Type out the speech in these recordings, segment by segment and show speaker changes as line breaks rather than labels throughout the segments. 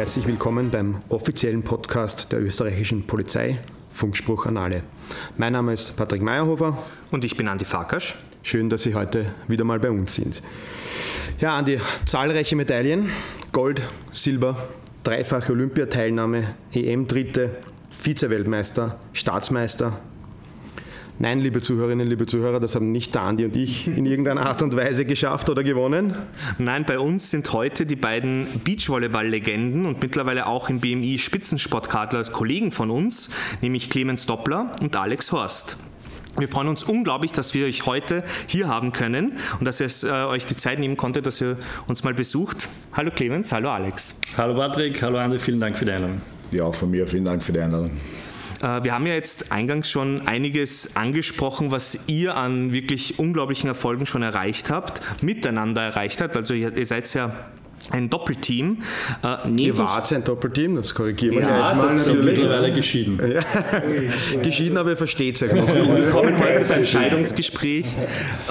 Herzlich willkommen beim offiziellen Podcast der österreichischen Polizei, Funkspruch an alle. Mein Name ist Patrick Meyerhofer.
Und ich bin Andi Farkasch.
Schön, dass Sie heute wieder mal bei uns sind. Ja, Andi, zahlreiche Medaillen, Gold, Silber, dreifache Olympiateilnahme, EM-Dritte, Vize-Weltmeister, Staatsmeister, Nein, liebe Zuhörerinnen, liebe Zuhörer, das haben nicht Andi und ich in irgendeiner Art und Weise geschafft oder gewonnen.
Nein, bei uns sind heute die beiden Beachvolleyball-Legenden und mittlerweile auch im BMI Spitzensportkadler Kollegen von uns, nämlich Clemens Doppler und Alex Horst. Wir freuen uns unglaublich, dass wir euch heute hier haben können und dass ihr es, äh, euch die Zeit nehmen konntet, dass ihr uns mal besucht. Hallo Clemens, hallo Alex.
Hallo Patrick, hallo Andi, vielen Dank für die Einladung.
Ja, auch von mir vielen Dank für die Einladung.
Äh, wir haben ja jetzt eingangs schon einiges angesprochen, was ihr an wirklich unglaublichen Erfolgen schon erreicht habt, miteinander erreicht habt. Also ihr, ihr seid ja ein Doppelteam.
Äh, Ihr wart ein Doppelteam, das korrigieren wir
ja, gleich mal. Das natürlich. mittlerweile geschieden. Ja.
geschieden, aber ihr versteht es ja noch.
Wir kommen heute beim Scheidungsgespräch.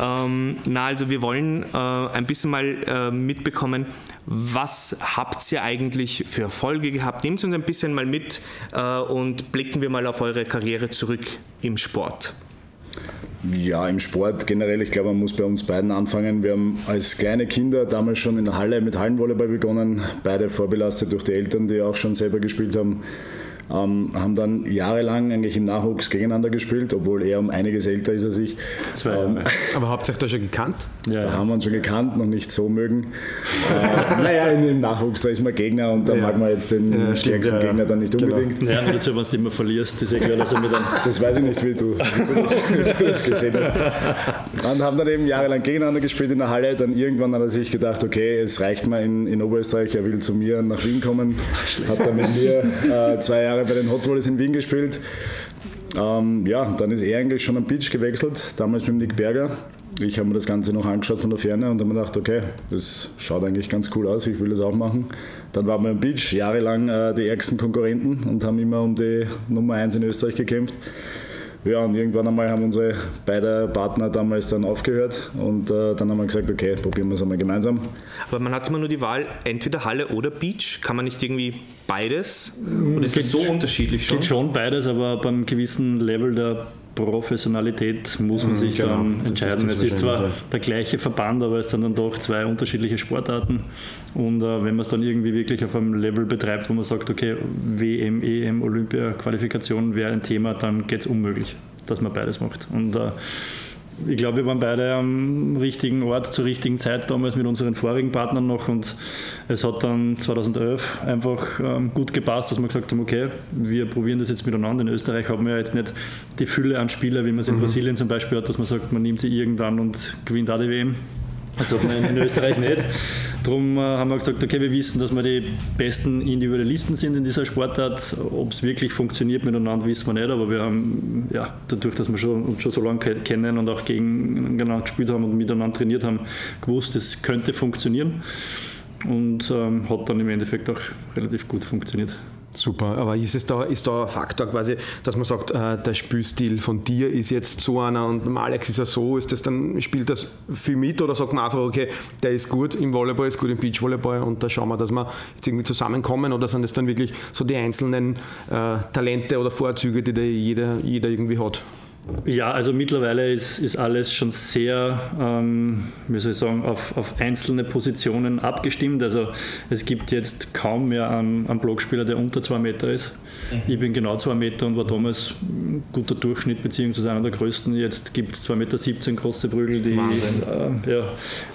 Ähm, na, also wir wollen äh, ein bisschen mal äh, mitbekommen, was habt ihr eigentlich für Erfolge gehabt? Nehmt uns ein bisschen mal mit äh, und blicken wir mal auf eure Karriere zurück im Sport.
Ja, im Sport generell, ich glaube, man muss bei uns beiden anfangen. Wir haben als kleine Kinder damals schon in der Halle mit Hallenvolleyball begonnen, beide vorbelastet durch die Eltern, die auch schon selber gespielt haben. Ähm, haben dann jahrelang eigentlich im Nachwuchs gegeneinander gespielt, obwohl er um einiges älter ist als ich.
Zwei Jahre. Ähm, Aber habt ihr euch da schon gekannt?
Ja. Da haben wir uns schon gekannt, noch nicht so mögen. äh, naja, im Nachwuchs, da ist man Gegner und da ja. mag man jetzt den ja, stärksten stimmt, Gegner dann nicht genau. unbedingt.
Ja, nur dazu, wenn du immer verlierst, ist eh klar, dass er mir dann...
Das weiß ich nicht, wie du, wie du das, das, gesehen hast. Und haben dann eben jahrelang gegeneinander gespielt in der Halle. Dann irgendwann hat er sich gedacht, okay, es reicht mal in, in Oberösterreich, er will zu mir nach Wien kommen. Hat dann mit mir äh, zwei Jahre Jahre bei den Hot Rollers in Wien gespielt. Ähm, ja, dann ist er eigentlich schon am Beach gewechselt, damals mit Nick Berger. Ich habe mir das Ganze noch angeschaut von der Ferne und habe mir gedacht, okay, das schaut eigentlich ganz cool aus, ich will das auch machen. Dann waren wir am Beach, jahrelang äh, die ärgsten Konkurrenten und haben immer um die Nummer 1 in Österreich gekämpft. Ja, und irgendwann einmal haben unsere beiden Partner damals dann aufgehört und äh, dann haben wir gesagt, okay, probieren wir es einmal gemeinsam.
Aber man hat immer nur die Wahl, entweder Halle oder Beach. Kann man nicht irgendwie beides? Ist es so unterschiedlich
schon? Geht schon beides, aber beim gewissen Level der Professionalität muss man mhm, sich genau. dann entscheiden. Ist es ist zwar ja. der gleiche Verband, aber es sind dann doch zwei unterschiedliche Sportarten. Und äh, wenn man es dann irgendwie wirklich auf einem Level betreibt, wo man sagt, okay, WM, EM, Olympia-Qualifikation wäre ein Thema, dann geht es unmöglich, dass man beides macht. Und äh, ich glaube, wir waren beide am richtigen Ort zur richtigen Zeit damals mit unseren vorigen Partnern noch und es hat dann 2011 einfach ähm, gut gepasst, dass wir gesagt haben, okay, wir probieren das jetzt miteinander. In Österreich haben wir ja jetzt nicht die Fülle an Spielern, wie man es in mhm. Brasilien zum Beispiel hat, dass man sagt, man nimmt sie irgendwann und gewinnt auch die WM. Das hat man in Österreich nicht. Darum äh, haben wir gesagt, okay, wir wissen, dass wir die besten Individualisten sind in dieser Sportart. Ob es wirklich funktioniert miteinander, wissen wir nicht, aber wir haben, ja, dadurch, dass wir schon, uns schon so lange kennen und auch gegeneinander gespielt haben und miteinander trainiert haben, gewusst, es könnte funktionieren. Und ähm, hat dann im Endeffekt auch relativ gut funktioniert.
Super, aber ist es da, ist da ein Faktor quasi, dass man sagt, äh, der Spielstil von dir ist jetzt so einer und Alex ist ja so, ist das dann, spielt das viel mit oder sagt man einfach, okay, der ist gut im Volleyball, ist gut im Beachvolleyball und da schauen wir, dass wir jetzt irgendwie zusammenkommen oder sind das dann wirklich so die einzelnen äh, Talente oder Vorzüge, die da jeder, jeder irgendwie hat?
Ja, also mittlerweile ist, ist alles schon sehr, ähm, wie soll ich sagen, auf, auf einzelne Positionen abgestimmt. Also es gibt jetzt kaum mehr einen, einen Blockspieler, der unter zwei Meter ist. Mhm. Ich bin genau zwei Meter und war damals ein guter Durchschnitt, beziehungsweise einer der größten. Jetzt gibt es 2,17 Meter große Prügel, die äh, ja,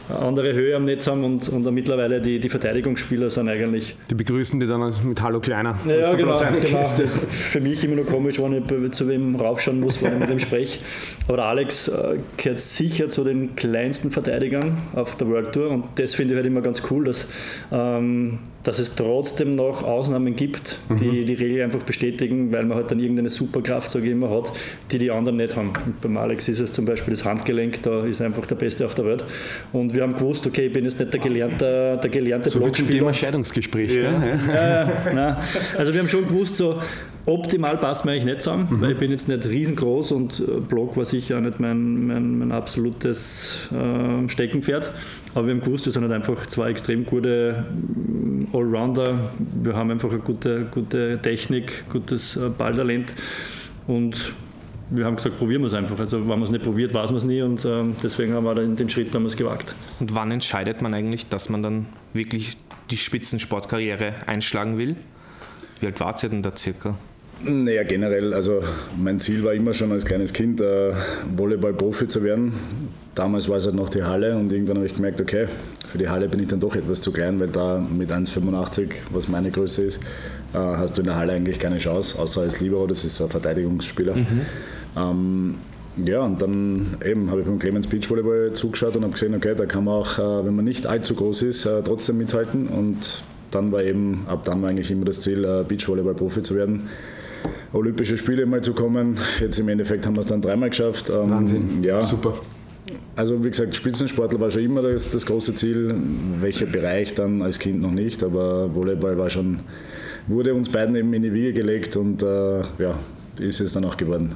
andere Höhe am Netz haben und, und mittlerweile die, die Verteidigungsspieler sind eigentlich.
Die begrüßen die dann mit Hallo Kleiner.
Ja, genau. genau. Für mich immer nur komisch, wenn ich zu wem raufschauen muss, wenn ich mit dem spreche. Aber Alex äh, gehört sicher zu den kleinsten Verteidigern auf der World Tour und das finde ich halt immer ganz cool, dass, ähm, dass es trotzdem noch Ausnahmen gibt, die mhm. die Regel einfach bestätigen, weil man halt dann irgendeine Superkraft, sage ich immer, hat, die die anderen nicht haben. Und beim Alex ist es zum Beispiel das Handgelenk, da ist er einfach der Beste auf der Welt. Und wir haben gewusst, okay, ich bin jetzt nicht der gelernte, der gelernte
so Blockspieler. So Thema Scheidungsgespräch,
ja. Ja, ja, also wir haben schon gewusst, so, Optimal passt mir eigentlich nicht zusammen, mhm. weil ich bin jetzt nicht riesengroß und äh, Block war sicher auch nicht mein, mein, mein absolutes äh, Steckenpferd. Aber wir haben gewusst, wir sind halt einfach zwei extrem gute äh, Allrounder. Wir haben einfach eine gute, gute Technik, gutes äh, Balltalent und wir haben gesagt, probieren wir es einfach. Also wenn man es nicht probiert, weiß man es nie und ähm, deswegen haben wir dann den Schritt damals gewagt.
Und wann entscheidet man eigentlich, dass man dann wirklich die Spitzensportkarriere einschlagen will? Wie alt war ihr denn da circa?
Naja, generell, also mein Ziel war immer schon als kleines Kind, äh, Volleyball-Profi zu werden. Damals war es halt noch die Halle und irgendwann habe ich gemerkt, okay, für die Halle bin ich dann doch etwas zu klein, weil da mit 1,85, was meine Größe ist, äh, hast du in der Halle eigentlich keine Chance, außer als Libero, das ist so ein Verteidigungsspieler. Mhm. Ähm, ja, und dann eben habe ich beim Clemens Beachvolleyball zugeschaut und habe gesehen, okay, da kann man auch, äh, wenn man nicht allzu groß ist, äh, trotzdem mithalten. Und dann war eben, ab dann war eigentlich immer das Ziel, äh, Beachvolleyball-Profi zu werden. Olympische Spiele mal zu kommen. Jetzt im Endeffekt haben wir es dann dreimal geschafft.
Ähm, Wahnsinn.
Ja. Super. Also wie gesagt, Spitzensportler war schon immer das, das, große Ziel. Welcher Bereich dann als Kind noch nicht, aber Volleyball war schon, wurde uns beiden eben in die Wiege gelegt und äh, ja, ist es dann auch geworden.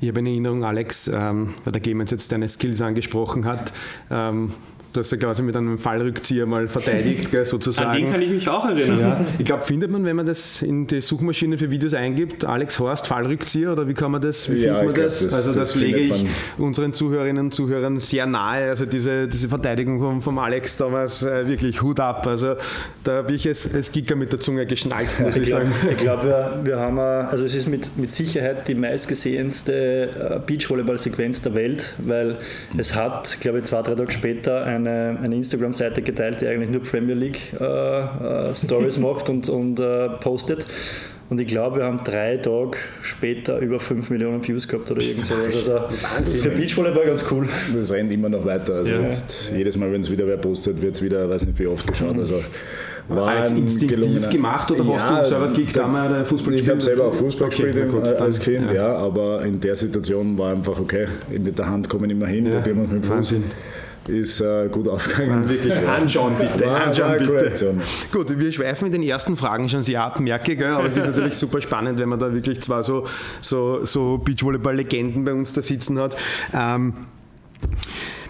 Ich habe eine Erinnerung, Alex, ähm, weil der Clemens jetzt deine Skills angesprochen hat. Ähm, Hast ja quasi mit einem Fallrückzieher mal verteidigt, gell, sozusagen.
An den kann ich mich auch erinnern.
Ja, ich glaube, findet man, wenn man das in die Suchmaschine für Videos eingibt, Alex Horst Fallrückzieher oder wie kann man das, wie ja, findet man das? das? Also das, das lege ich unseren Zuhörerinnen und Zuhörern sehr nahe. Also diese, diese Verteidigung vom, vom Alex damals äh, wirklich Hut ab. Also da habe ich es als Giga mit der Zunge geschnalzt, muss
ich,
ich sagen.
Ich glaube, wir, wir haben, also es ist mit, mit Sicherheit die meistgesehenste äh, Beachvolleyball-Sequenz der Welt, weil es hat, glaube ich, zwei, drei Tage später ein eine, eine Instagram-Seite geteilt, die eigentlich nur Premier League äh, äh, Stories macht und, und äh, postet. Und ich glaube, wir haben drei Tage später über 5 Millionen Views gehabt oder irgend sowas. Also ist für Beachvolleyball ganz cool.
Das rennt immer noch weiter. Also ja. jedes Mal, wenn es wieder wer postet, wird es wieder, weiß nicht wie oft geschaut. Mhm. Also
war als instinktiv gemacht oder hast ja, du selber gekickt einmal
Fußball gespielt? Ich habe selber auch Fußball okay, gespielt gut, als Kind, ja. ja. aber in der Situation war einfach okay, mit der Hand kommen immer hin, ja. probieren wir mit dem Fuß. Wahnsinn ist äh, gut aufgegangen.
Wirklich, anschauen bitte. War, anschauen bitte. Gut, wir schweifen in den ersten Fragen schon sehr ab, merke ich, aber es ist natürlich super spannend, wenn man da wirklich zwei so, so, so Beachvolleyball-Legenden bei uns da sitzen hat. Ähm,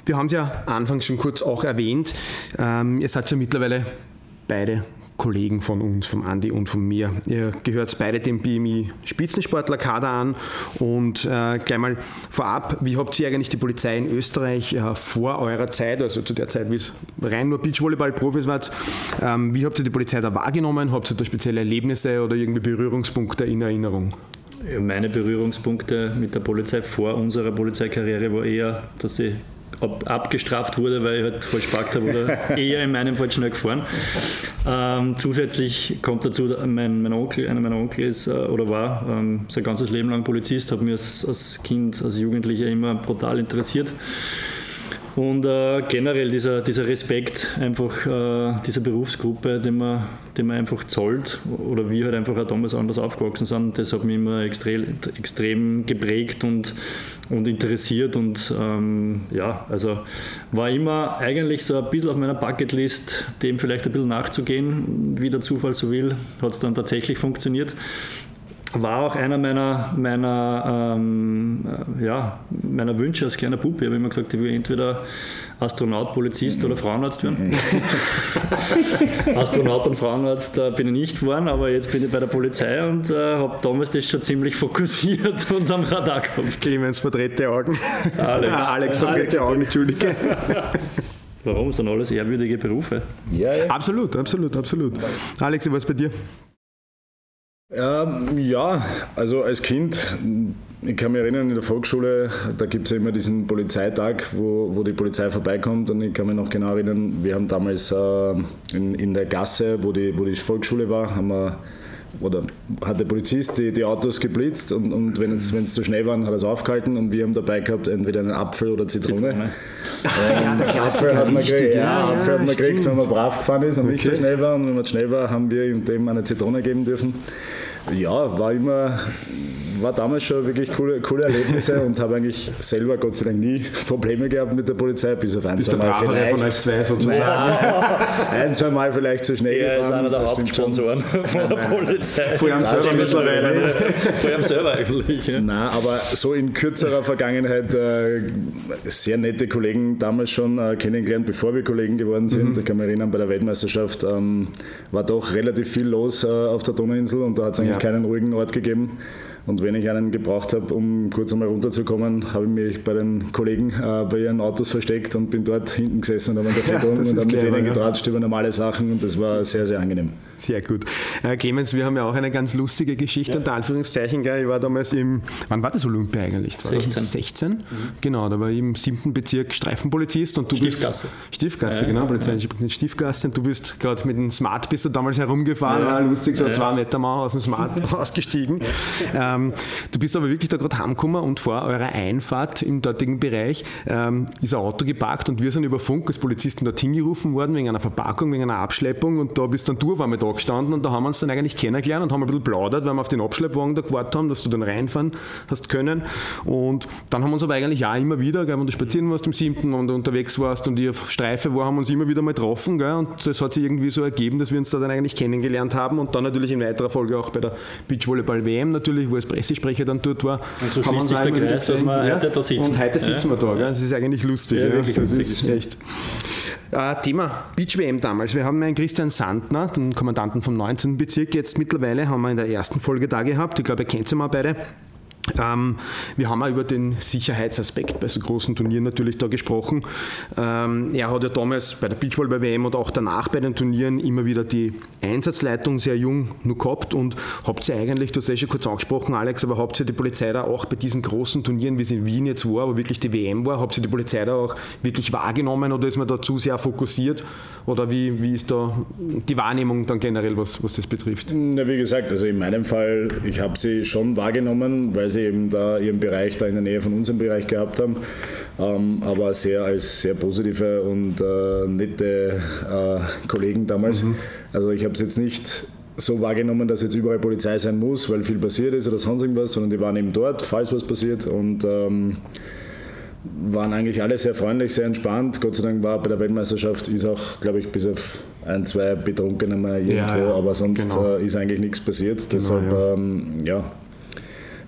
wir haben es ja anfangs schon kurz auch erwähnt. Ähm, ihr seid ja mittlerweile beide Kollegen von uns, vom Andi und von mir. Ihr gehört beide dem BMI Spitzensportler-Kader an und äh, gleich mal vorab, wie habt ihr eigentlich die Polizei in Österreich äh, vor eurer Zeit, also zu der Zeit, wie es rein nur Beachvolleyball-Profis wart, ähm, wie habt ihr die Polizei da wahrgenommen? Habt ihr da spezielle Erlebnisse oder irgendwie Berührungspunkte in Erinnerung?
Meine Berührungspunkte mit der Polizei vor unserer Polizeikarriere war eher, dass ich ab, abgestraft wurde, weil ich halt falsch geparkt habe oder eher in meinem Fall schnell gefahren. Ähm, zusätzlich kommt dazu, mein, mein Onkel, einer meiner Onkel ist äh, oder war ähm, sein ganzes Leben lang Polizist, hat mich als, als Kind, als Jugendlicher immer brutal interessiert. Und äh, generell dieser, dieser Respekt einfach äh, dieser Berufsgruppe, den man, den man einfach zollt oder wir halt einfach auch damals anders aufgewachsen sind, das hat mich immer extrem, extrem geprägt und, und interessiert und ähm, ja, also war immer eigentlich so ein bisschen auf meiner Bucketlist, dem vielleicht ein bisschen nachzugehen, wie der Zufall so will, hat es dann tatsächlich funktioniert war auch einer meiner, meiner, ähm, äh, ja, meiner Wünsche als kleiner Bub. Ich habe immer gesagt, ich will entweder Astronaut, Polizist oder Frauenarzt werden. Astronaut und Frauenarzt äh, bin ich nicht geworden, aber jetzt bin ich bei der Polizei und äh, habe damals das schon ziemlich fokussiert und am Radar gehabt.
Clemens verdrehte Augen.
Alex,
ah, Alex verdrehte Augen, Entschuldige.
Warum? sind alles ehrwürdige Berufe.
Ja, ja. Absolut, absolut, absolut. Alex, was bei dir?
Ähm, ja, also als Kind, ich kann mich erinnern, in der Volksschule, da gibt es ja immer diesen Polizeitag, wo, wo die Polizei vorbeikommt und ich kann mich noch genau erinnern, wir haben damals äh, in, in der Gasse, wo die, wo die Volksschule war, haben wir oder hat der Polizist die, die Autos geblitzt und, und wenn es, wenn es zu schnell war, hat er es aufgehalten und wir haben dabei gehabt entweder einen Apfel oder Zitrone. Zitrone.
Ähm, ja, der Apfel hat man
gekriegt, ja, ja, Apfel hat man gekriegt, wenn man brav gefahren ist und okay. nicht so schnell war und wenn man schnell war, haben wir ihm dem eine Zitrone geben dürfen. Ja, war immer, war damals schon wirklich coole, coole Erlebnisse und habe eigentlich selber Gott sei Dank nie Probleme gehabt mit der Polizei, bis auf ein, zwei Mal vielleicht. von euch zwei sozusagen. Ja, ein, zwei Mal vielleicht zu schnell
ja, gefahren. ist einer der Hauptsponsoren von der Polizei. Vor allem selber mittlerweile.
Vor allem selber eigentlich. Ja. Nein, aber so in kürzerer Vergangenheit äh, sehr nette Kollegen damals schon äh, kennengelernt, bevor wir Kollegen geworden sind. Mhm. Ich kann mich erinnern, bei der Weltmeisterschaft ähm, war doch relativ viel los äh, auf der Donauinsel und da hat es eigentlich ja. Keinen ruhigen Ort gegeben. Und wenn ich einen gebraucht habe, um kurz einmal runterzukommen, habe ich mich bei den Kollegen äh, bei ihren Autos versteckt und bin dort hinten gesessen und habe ja, und habe mit denen ja. getratscht über normale Sachen und das war sehr, sehr angenehm.
Sehr gut. Äh, Clemens, wir haben ja auch eine ganz lustige Geschichte, ja. unter Anführungszeichen. Gell? Ich war damals im, wann war das Olympia eigentlich? 2016? Mhm. Genau, da war ich im siebten Bezirk Streifenpolizist und du
Stiefgasse.
bist... Stiefgasse. Ja, genau, Polizei in Stiefgasse und du bist gerade mit dem Smart bist du damals herumgefahren, war lustig, so zwei Meter Mauer aus dem Smart ausgestiegen. Ähm, du bist aber wirklich da gerade heimgekommen und vor eurer Einfahrt im dortigen Bereich ähm, ist ein Auto geparkt und wir sind über Funk als Polizisten dorthin gerufen worden wegen einer Verpackung, wegen einer Abschleppung und da bist dann du auf einmal da gestanden und da haben wir uns dann eigentlich kennengelernt und haben ein bisschen plaudert, weil wir auf den Abschleppwagen da gewartet haben, dass du dann reinfahren hast können und dann haben wir uns aber eigentlich auch immer wieder, gell, wenn du spazieren warst im siebten und unterwegs warst und ich auf Streife war, haben wir uns immer wieder mal getroffen gell, und das hat sich irgendwie so ergeben, dass wir uns da dann eigentlich kennengelernt haben und dann natürlich in weiterer Folge auch bei der Beachvolleyball-WM natürlich, wo es Pressesprecher dann dort war.
Und so schließt sich der Kreis, dass wir ja, heute da sitzen.
Und heute sitzen ja. wir da. Gell? Das ist eigentlich lustig. Ja, wirklich das lustig. Ist echt. Äh, Thema Beach WM damals. Wir haben einen Christian Sandner, den Kommandanten vom 19. Bezirk, jetzt mittlerweile haben wir in der ersten Folge da gehabt. Ich glaube, ihr kennt sie mal beide. Ähm, wir haben auch über den Sicherheitsaspekt bei so großen Turnieren natürlich da gesprochen. Ähm, er hat ja damals bei der Beachvolleyball-WM und auch danach bei den Turnieren immer wieder die Einsatzleitung sehr jung nur gehabt und habt ihr eigentlich, du hast ja schon kurz angesprochen, Alex, aber habt ihr die Polizei da auch bei diesen großen Turnieren, wie es in Wien jetzt war, aber wirklich die WM war, habt ihr die Polizei da auch wirklich wahrgenommen oder ist man da zu sehr fokussiert oder wie, wie ist da die Wahrnehmung dann generell, was, was das betrifft?
Na, wie gesagt, also in meinem Fall, ich habe sie schon wahrgenommen, weil sie sie eben da ihren Bereich da in der Nähe von unserem Bereich gehabt haben, ähm, aber sehr als sehr positive und äh, nette äh, Kollegen damals. Mhm. Also ich habe es jetzt nicht so wahrgenommen, dass jetzt überall Polizei sein muss, weil viel passiert ist oder sonst irgendwas, sondern die waren eben dort, falls was passiert und ähm, waren eigentlich alle sehr freundlich, sehr entspannt. Gott sei Dank war bei der Weltmeisterschaft, ist auch, glaube ich, bis auf ein, zwei Betrunkene mal irgendwo, ja, ja, aber sonst genau. äh, ist eigentlich nichts passiert. Genau, Deshalb, ja. Ähm, ja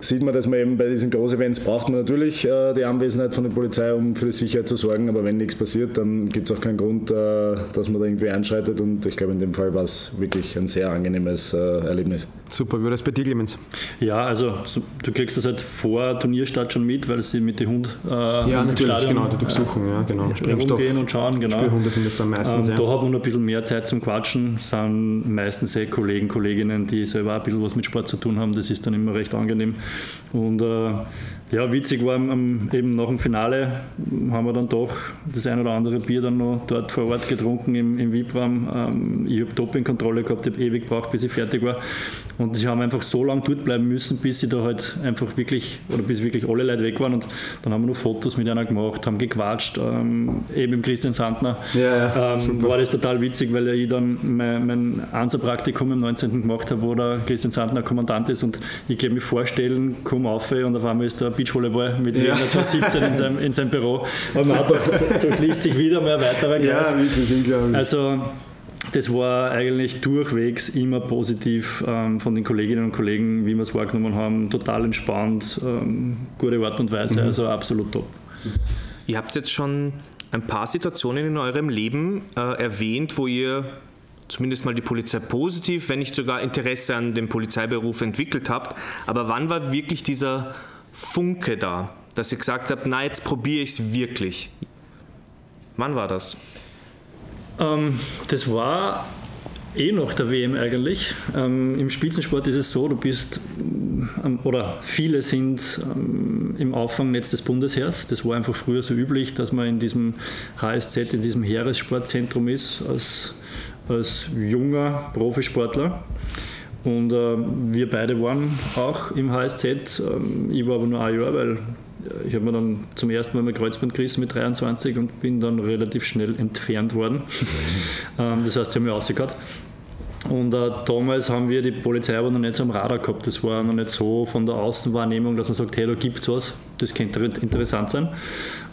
sieht man, dass man eben bei diesen Großevents braucht man natürlich äh, die Anwesenheit von der Polizei, um für die Sicherheit zu sorgen, aber wenn nichts passiert, dann gibt es auch keinen Grund, äh, dass man da irgendwie einschreitet und ich glaube, in dem Fall war es wirklich ein sehr angenehmes äh, Erlebnis.
Super, wie das bei dir, Clemens?
Ja, also du kriegst das halt vor Turnierstart schon mit, weil sie mit den Hund
äh, ja, natürlich, genau, die durchsuchen, ja, genau.
Sprengstoff, gehen und schauen, genau.
Spielhunde sind das dann meistens, ähm,
ja. Da hat man ein bisschen mehr Zeit zum Quatschen, sind meistens eh Kollegen, Kolleginnen, die selber ein bisschen was mit Sport zu tun haben, das ist dann immer recht angenehm. Und äh, ja, witzig war eben nach dem Finale haben wir dann doch das ein oder andere Bier dann noch dort vor Ort getrunken im, im VIP-Raum. Ähm, ich habe Dopingkontrolle gehabt, ich habe ewig gebraucht, bis ich fertig war. Und sie haben einfach so lange dort bleiben müssen, bis sie da halt einfach wirklich, oder bis wirklich alle Leute weg waren. Und dann haben wir noch Fotos mit einer gemacht, haben gequatscht, ähm, eben im Christian Sandner. Ja, ähm, war das total witzig, weil ich dann mein, mein Ansa-Praktikum im 19. gemacht habe, wo der Christian Sandner Kommandant ist. Und ich kann mir vorstellen, komm auf und auf einmal ist der Beachvolleyball mit ja. 2017 in seinem, in seinem Büro. Und so, so schließt sich wieder ein weiterer Kreis. Ja, wirklich unglaublich. Also, das war eigentlich durchwegs immer positiv ähm, von den Kolleginnen und Kollegen, wie wir es wahrgenommen haben. Total entspannt, ähm, gute Art und Weise, mhm. also absolut top.
Ihr habt jetzt schon ein paar Situationen in eurem Leben äh, erwähnt, wo ihr zumindest mal die Polizei positiv, wenn nicht sogar Interesse an dem Polizeiberuf entwickelt habt. Aber wann war wirklich dieser Funke da, dass ihr gesagt habt, na jetzt probiere ich es wirklich? Wann war das?
Ähm, das war eh nach der WM eigentlich. Ähm, Im Spitzensport ist es so, du bist, ähm, oder viele sind ähm, im Auffangnetz des Bundesheers. Das war einfach früher so üblich, dass man in diesem HSZ, in diesem Heeressportzentrum ist, als, als junger Profisportler. Und äh, wir beide waren auch im HSZ. Ähm, ich war aber nur ein Jahr, weil ich habe mir dann zum ersten Mal mein Kreuzband gerissen mit 23 und bin dann relativ schnell entfernt worden. Mhm. das heißt, ich habe mich rausgehört. Und äh, damals haben wir die Polizei aber noch nicht so am Radar gehabt. Das war noch nicht so von der Außenwahrnehmung, dass man sagt, hey, da gibt es was, das könnte interessant sein.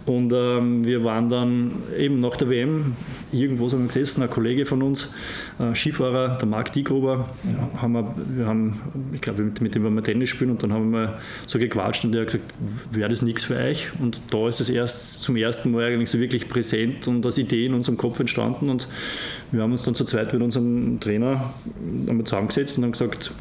Und ähm, wir waren dann eben nach der WM irgendwo sind wir gesessen, ein Kollege von uns, äh, Skifahrer, der Marc Diegruber, ja, haben wir, wir haben, ich glaube, mit, mit, dem wollen wir Tennis spielen und dann haben wir so gequatscht und der hat gesagt, wäre das nichts für euch? Und da ist es erst zum ersten Mal eigentlich so wirklich präsent und als Idee in unserem Kopf entstanden. Und wir haben uns dann zu zweit mit unserem Trainer einmal zusammengesetzt und haben gesagt,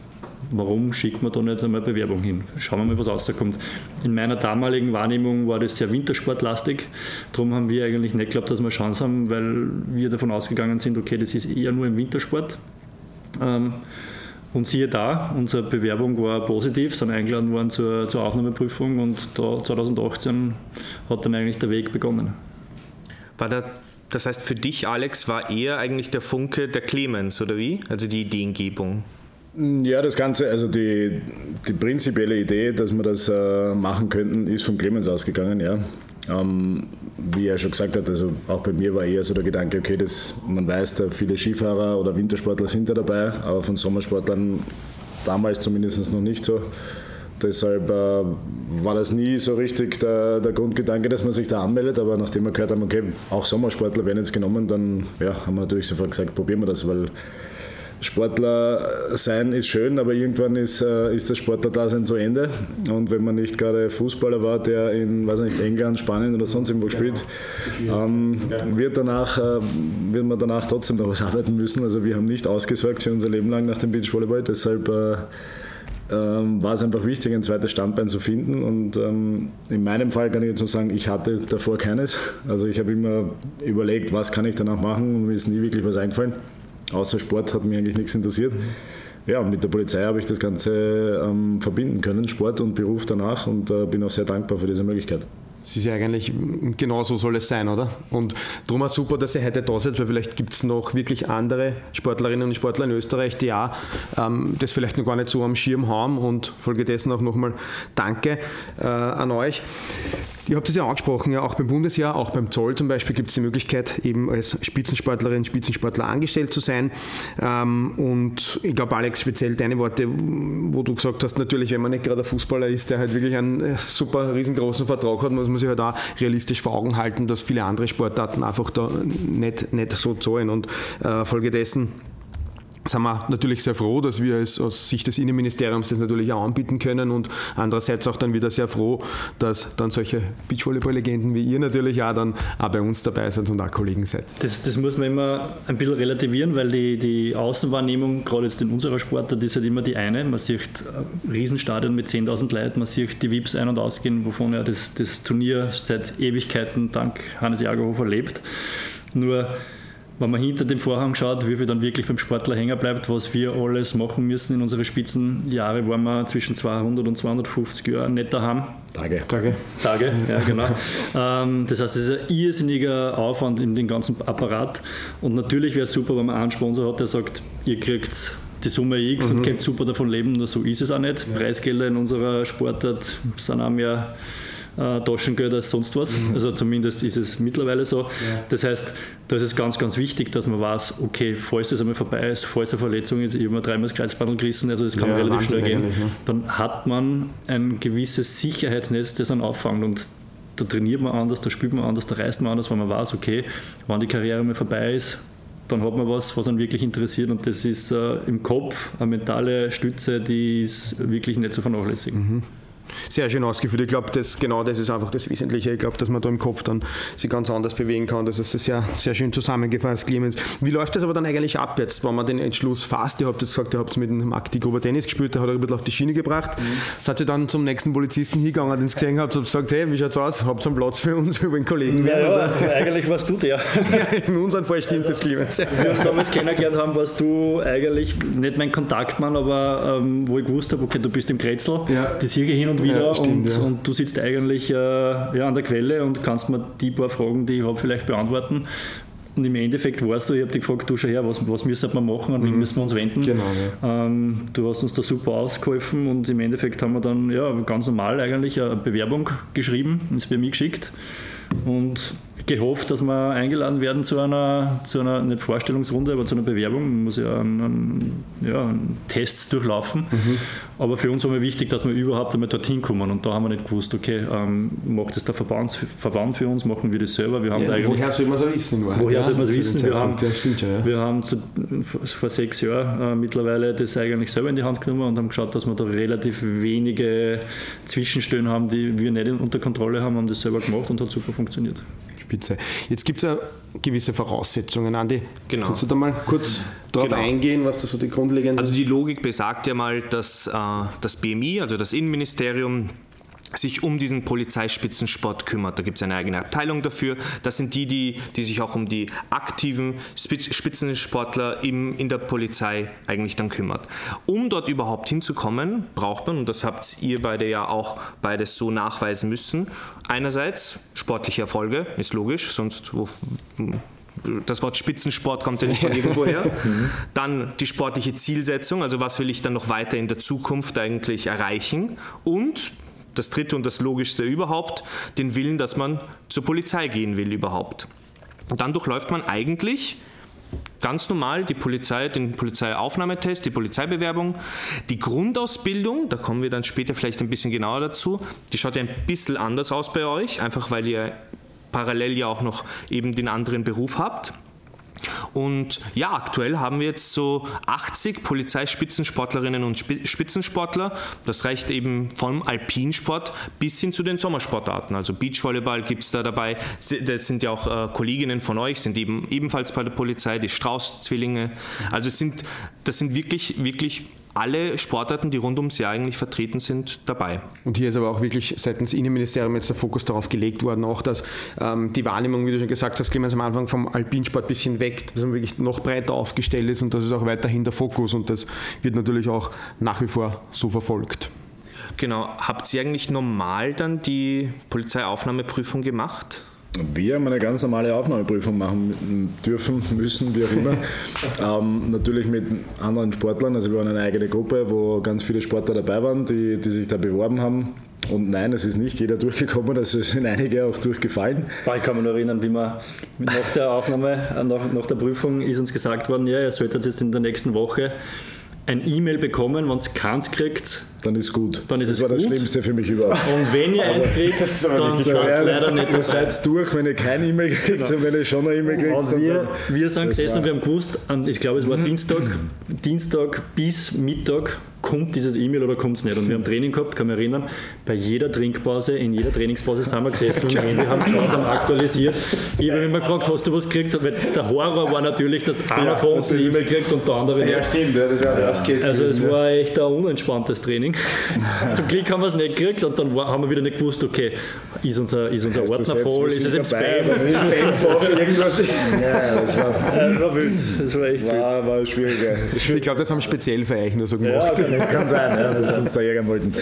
warum schickt man da nicht einmal Bewerbung hin? Schauen wir mal, was rauskommt. In meiner damaligen Wahrnehmung war das sehr wintersportlastig. Darum haben wir eigentlich nicht geglaubt, dass wir Chance haben, weil wir davon ausgegangen sind, okay, das ist eher nur im Wintersport. Ähm, und siehe da, unsere Bewerbung war positiv, sind eingeladen worden zur, zur Aufnahmeprüfung und da 2018 hat dann eigentlich der Weg begonnen.
War der, das heißt, für dich, Alex, war eher eigentlich der Funke der Clemens, oder wie? Also die Ideengebung?
Ja, das Ganze, also die, die prinzipielle Idee, dass wir das äh, machen könnten, ist von Clemens ausgegangen, ja. Ähm, wie er schon gesagt hat, also auch bei mir war eher so der Gedanke, okay, das, man weiß, da viele Skifahrer oder Wintersportler sind da dabei, aber von Sommersportlern damals zumindest noch nicht so. Deshalb äh, war das nie so richtig der, der, Grundgedanke, dass man sich da anmeldet, aber nachdem wir gehört haben, okay, auch Sommersportler werden jetzt genommen, dann ja, haben wir natürlich sofort gesagt, probieren wir das, weil Sportler sein ist schön, aber irgendwann ist, äh, ist das Sportlerdasein zu Ende. Und wenn man nicht gerade Fußballer war, der in weiß nicht, England, Spanien oder sonst irgendwo spielt, ähm, wird, danach, äh, wird man danach trotzdem noch was arbeiten müssen. Also wir haben nicht ausgesorgt für unser Leben lang nach dem Beachvolleyball. Deshalb äh, ähm, war es einfach wichtig, ein zweites Standbein zu finden. Und ähm, in meinem Fall kann ich jetzt nur sagen, ich hatte davor keines. Also ich habe immer überlegt, was kann ich danach machen und mir ist nie wirklich was eingefallen außer Sport hat mich eigentlich nichts interessiert. Ja, und mit der Polizei habe ich das Ganze ähm, verbinden können, Sport und Beruf danach und äh, bin auch sehr dankbar für diese Möglichkeit.
Es ist ja eigentlich, genau so soll es sein, oder? Und darum auch super, dass ihr heute da seid, weil vielleicht gibt es noch wirklich andere Sportlerinnen und Sportler in Österreich, die auch ähm, das vielleicht noch gar nicht so am Schirm haben und folgedessen auch nochmal Danke äh, an euch. Ihr habt es ja angesprochen, ja, auch beim Bundesjahr, auch beim Zoll zum Beispiel gibt es die Möglichkeit, eben als Spitzensportlerin, Spitzensportler angestellt zu sein. Ähm, und ich glaube, Alex, speziell deine Worte, wo du gesagt hast, natürlich, wenn man nicht gerade ein Fußballer ist, der halt wirklich einen äh, super riesengroßen Vertrag hat, muss man sich halt auch realistisch vor Augen halten, dass viele andere Sportarten einfach da nicht, nicht so zahlen. Und äh, folgedessen sind wir natürlich sehr froh, dass wir es aus Sicht des Innenministeriums das natürlich auch anbieten können und andererseits auch dann wieder sehr froh, dass dann solche Beachvolleyball-Legenden wie ihr natürlich auch dann auch bei uns dabei sind und auch Kollegen seid.
Das, das muss man immer ein bisschen relativieren, weil die, die Außenwahrnehmung, gerade jetzt in unserer Sportart, ist halt immer die eine. Man sieht Riesenstadion mit 10.000 Leuten, man sieht die VIPs ein- und ausgehen, wovon ja das, das Turnier seit Ewigkeiten dank Hannes Jagerhofer lebt. Nur wenn man hinter dem Vorhang schaut, wie viel dann wirklich beim Sportler hängen bleibt, was wir alles machen müssen in unsere Spitzenjahre, waren wir zwischen 200 und 250 Jahren nicht daheim.
Tage.
Tage. Tage, ja genau. ähm, das heißt, es ist ein irrsinniger Aufwand in den ganzen Apparat und natürlich wäre es super, wenn man einen Sponsor hat, der sagt, ihr kriegt die Summe X mhm. und könnt super davon leben, nur so ist es auch nicht. Ja. Preisgelder in unserer Sportart sind auch mehr äh, Taschengeld als sonst was. Mhm. Also zumindest ist es mittlerweile so. Ja. Das heißt, da ist es ganz, ganz wichtig, dass man weiß, okay, falls das einmal vorbei ist, falls eine Verletzung ist, ich habe mir dreimal das Kreuzbandel gerissen, also das kann ja, relativ schnell gehen, ne? dann hat man ein gewisses Sicherheitsnetz, das dann auffängt und da trainiert man anders, da spielt man anders, da reist man anders, weil man weiß, okay, wann die Karriere mal vorbei ist, dann hat man was, was einen wirklich interessiert und das ist äh, im Kopf eine mentale Stütze, die ist wirklich nicht zu vernachlässigen.
Mhm sehr schön ausgeführt. Ich glaube, das, genau das ist einfach das Wesentliche. Ich glaube, dass man da im Kopf dann sich ganz anders bewegen kann. Das ist sehr, sehr schön zusammengefasst, Clemens. Wie läuft das aber dann eigentlich ab jetzt, wenn man den Entschluss fasst? Ihr habt jetzt gesagt, ihr habt mit dem Marc Gruber Tennis gespielt, der hat euch ein bisschen auf die Schiene gebracht. Mhm. Seid ihr dann zum nächsten Polizisten hingegangen, den ihr gesehen habt, und gesagt, hey, wie schaut's aus? Habt ihr einen Platz für uns über den Kollegen?
Ja, ja eigentlich warst du der.
ja, in unserem Fall stimmt das, Clemens.
Wie wir uns damals kennengelernt haben, warst du eigentlich nicht mein Kontaktmann, aber ähm, wo ich gewusst habe, okay, du bist im Kretzel, ja. die Siege hin und wieder ja, stimmt, und, ja. und, du sitzt eigentlich äh, ja, an der Quelle und kannst mir die paar Fragen, die ich habe, vielleicht beantworten. Und im Endeffekt warst du, ich habe dich gefragt, du schau her, was, was müssen wir machen, an wen mhm. müssen wir uns wenden. Genau, ja. ähm, du hast uns da super ausgeholfen und im Endeffekt haben wir dann ja, ganz normal eigentlich eine Bewerbung geschrieben, ins BMI geschickt. Und gehofft, dass wir eingeladen werden zu einer, zu einer nicht Vorstellungsrunde, aber zu einer Bewerbung. Man muss ja einen, einen, ja, einen Tests durchlaufen. Mhm. Aber für uns war mir wichtig, dass wir überhaupt einmal dorthin kommen. Und da haben wir nicht gewusst, okay, ähm, macht das der Verband, Verband für uns, machen wir das selber. Wir haben
ja,
da
woher soll man es wissen?
Woher ja, soll man es wissen? Wir haben, ja, wir haben zu, vor sechs Jahren äh, mittlerweile das eigentlich selber in die Hand genommen und haben geschaut, dass wir da relativ wenige Zwischenstellen haben, die wir nicht unter Kontrolle haben, haben das selber gemacht und hat super funktioniert.
Spitze. Jetzt gibt es ja gewisse Voraussetzungen, Andi. Genau. Kannst du da mal kurz darauf genau. eingehen, was da so die grundlegenden...
Also die Logik besagt ja mal, dass äh, das BMI, also das Innenministerium, sich um diesen Polizeispitzensport kümmert. Da gibt es eine eigene Abteilung dafür. Das sind die, die, die sich auch um die aktiven Spitzensportler im, in der Polizei eigentlich dann kümmert. Um dort überhaupt hinzukommen, braucht man, und das habt ihr beide ja auch beides so nachweisen müssen, einerseits sportliche Erfolge, ist logisch, sonst wo, das Wort Spitzensport kommt ja nicht von irgendwoher. Mhm. Dann die sportliche Zielsetzung, also was will ich dann noch weiter in der Zukunft eigentlich erreichen und das dritte und das logischste überhaupt, den Willen, dass man zur Polizei gehen will überhaupt. Und dann durchläuft man eigentlich ganz normal die Polizei, den Polizeiaufnahmetest, die Polizeibewerbung, die Grundausbildung, da kommen wir dann später vielleicht ein bisschen genauer dazu, die schaut ja ein bisschen anders aus bei euch, einfach weil ihr parallel ja auch noch eben den anderen Beruf habt. Und ja, aktuell haben wir jetzt so 80 Polizeispitzensportlerinnen und Spitzensportler. Das reicht eben vom Alpinsport bis hin zu den Sommersportarten. Also Beachvolleyball gibt es da dabei. Das sind ja auch äh, Kolleginnen von euch, sind eben ebenfalls bei der Polizei, die Strauß-Zwillinge. Also sind, das sind wirklich, wirklich alle Sportarten, die rund ums Jahr eigentlich vertreten sind, dabei.
Und hier ist aber auch wirklich seitens Innenministerium jetzt der Fokus darauf gelegt worden, auch dass ähm, die Wahrnehmung, wie du schon gesagt hast, Clemens, am Anfang vom Alpinsport ein bisschen weg, dass man wirklich noch breiter aufgestellt ist und das ist auch weiterhin der Fokus und das wird natürlich auch nach wie vor so verfolgt.
Genau. Habt ihr eigentlich normal dann die Polizeiaufnahmeprüfung gemacht?
Wir haben eine ganz normale Aufnahmeprüfung machen dürfen, müssen, wie auch immer. ähm, natürlich mit anderen Sportlern. Also wir waren eine eigene Gruppe, wo ganz viele Sportler dabei waren, die, die sich da beworben haben. Und nein, es ist nicht jeder durchgekommen, also es sind einige auch durchgefallen.
Ich kann mich noch erinnern, wie wir nach der Aufnahme, nach, nach der Prüfung ist uns gesagt worden, ja, ihr solltet jetzt in der nächsten Woche ein E-Mail bekommen, wenn es keins kriegt,
dann ist gut.
Dann ist
das
es
war
gut.
das Schlimmste für mich überhaupt.
Und wenn ihr eins kriegt, dann seid ihr leider nicht
Ihr seid durch, wenn ihr kein E-Mail kriegt genau. und wenn ihr schon ein E-Mail kriegt.
Also wir, wir sind gesessen und wir haben gewusst, ich glaube es war Dienstag, Dienstag bis Mittag kommt dieses E-Mail oder kommt es nicht. Und wir haben Training gehabt, kann mich erinnern, bei jeder Trinkpause, in jeder Trainingspause sind wir gesessen und wir haben geschaut, haben aktualisiert. Ich habe immer gefragt, hast du was gekriegt? Weil der Horror war natürlich, dass einer ja, von uns eine E-Mail kriegt und der andere nicht.
Ja, stimmt, das war
ja. Also es war echt ein unentspanntes Training. Zum Glück haben wir es nicht gekriegt und dann haben wir wieder nicht gewusst, okay, ist unser, ist unser Ordner voll, ist es ein Spam? Ist Spam irgendwas? Ja, das war, das war wild. Das war echt
war, War schwierig.
Ich glaube, das haben speziell für euch nur so gemacht.
Ja, kann, kann sein, ja, dass sie uns da ärgern wollten.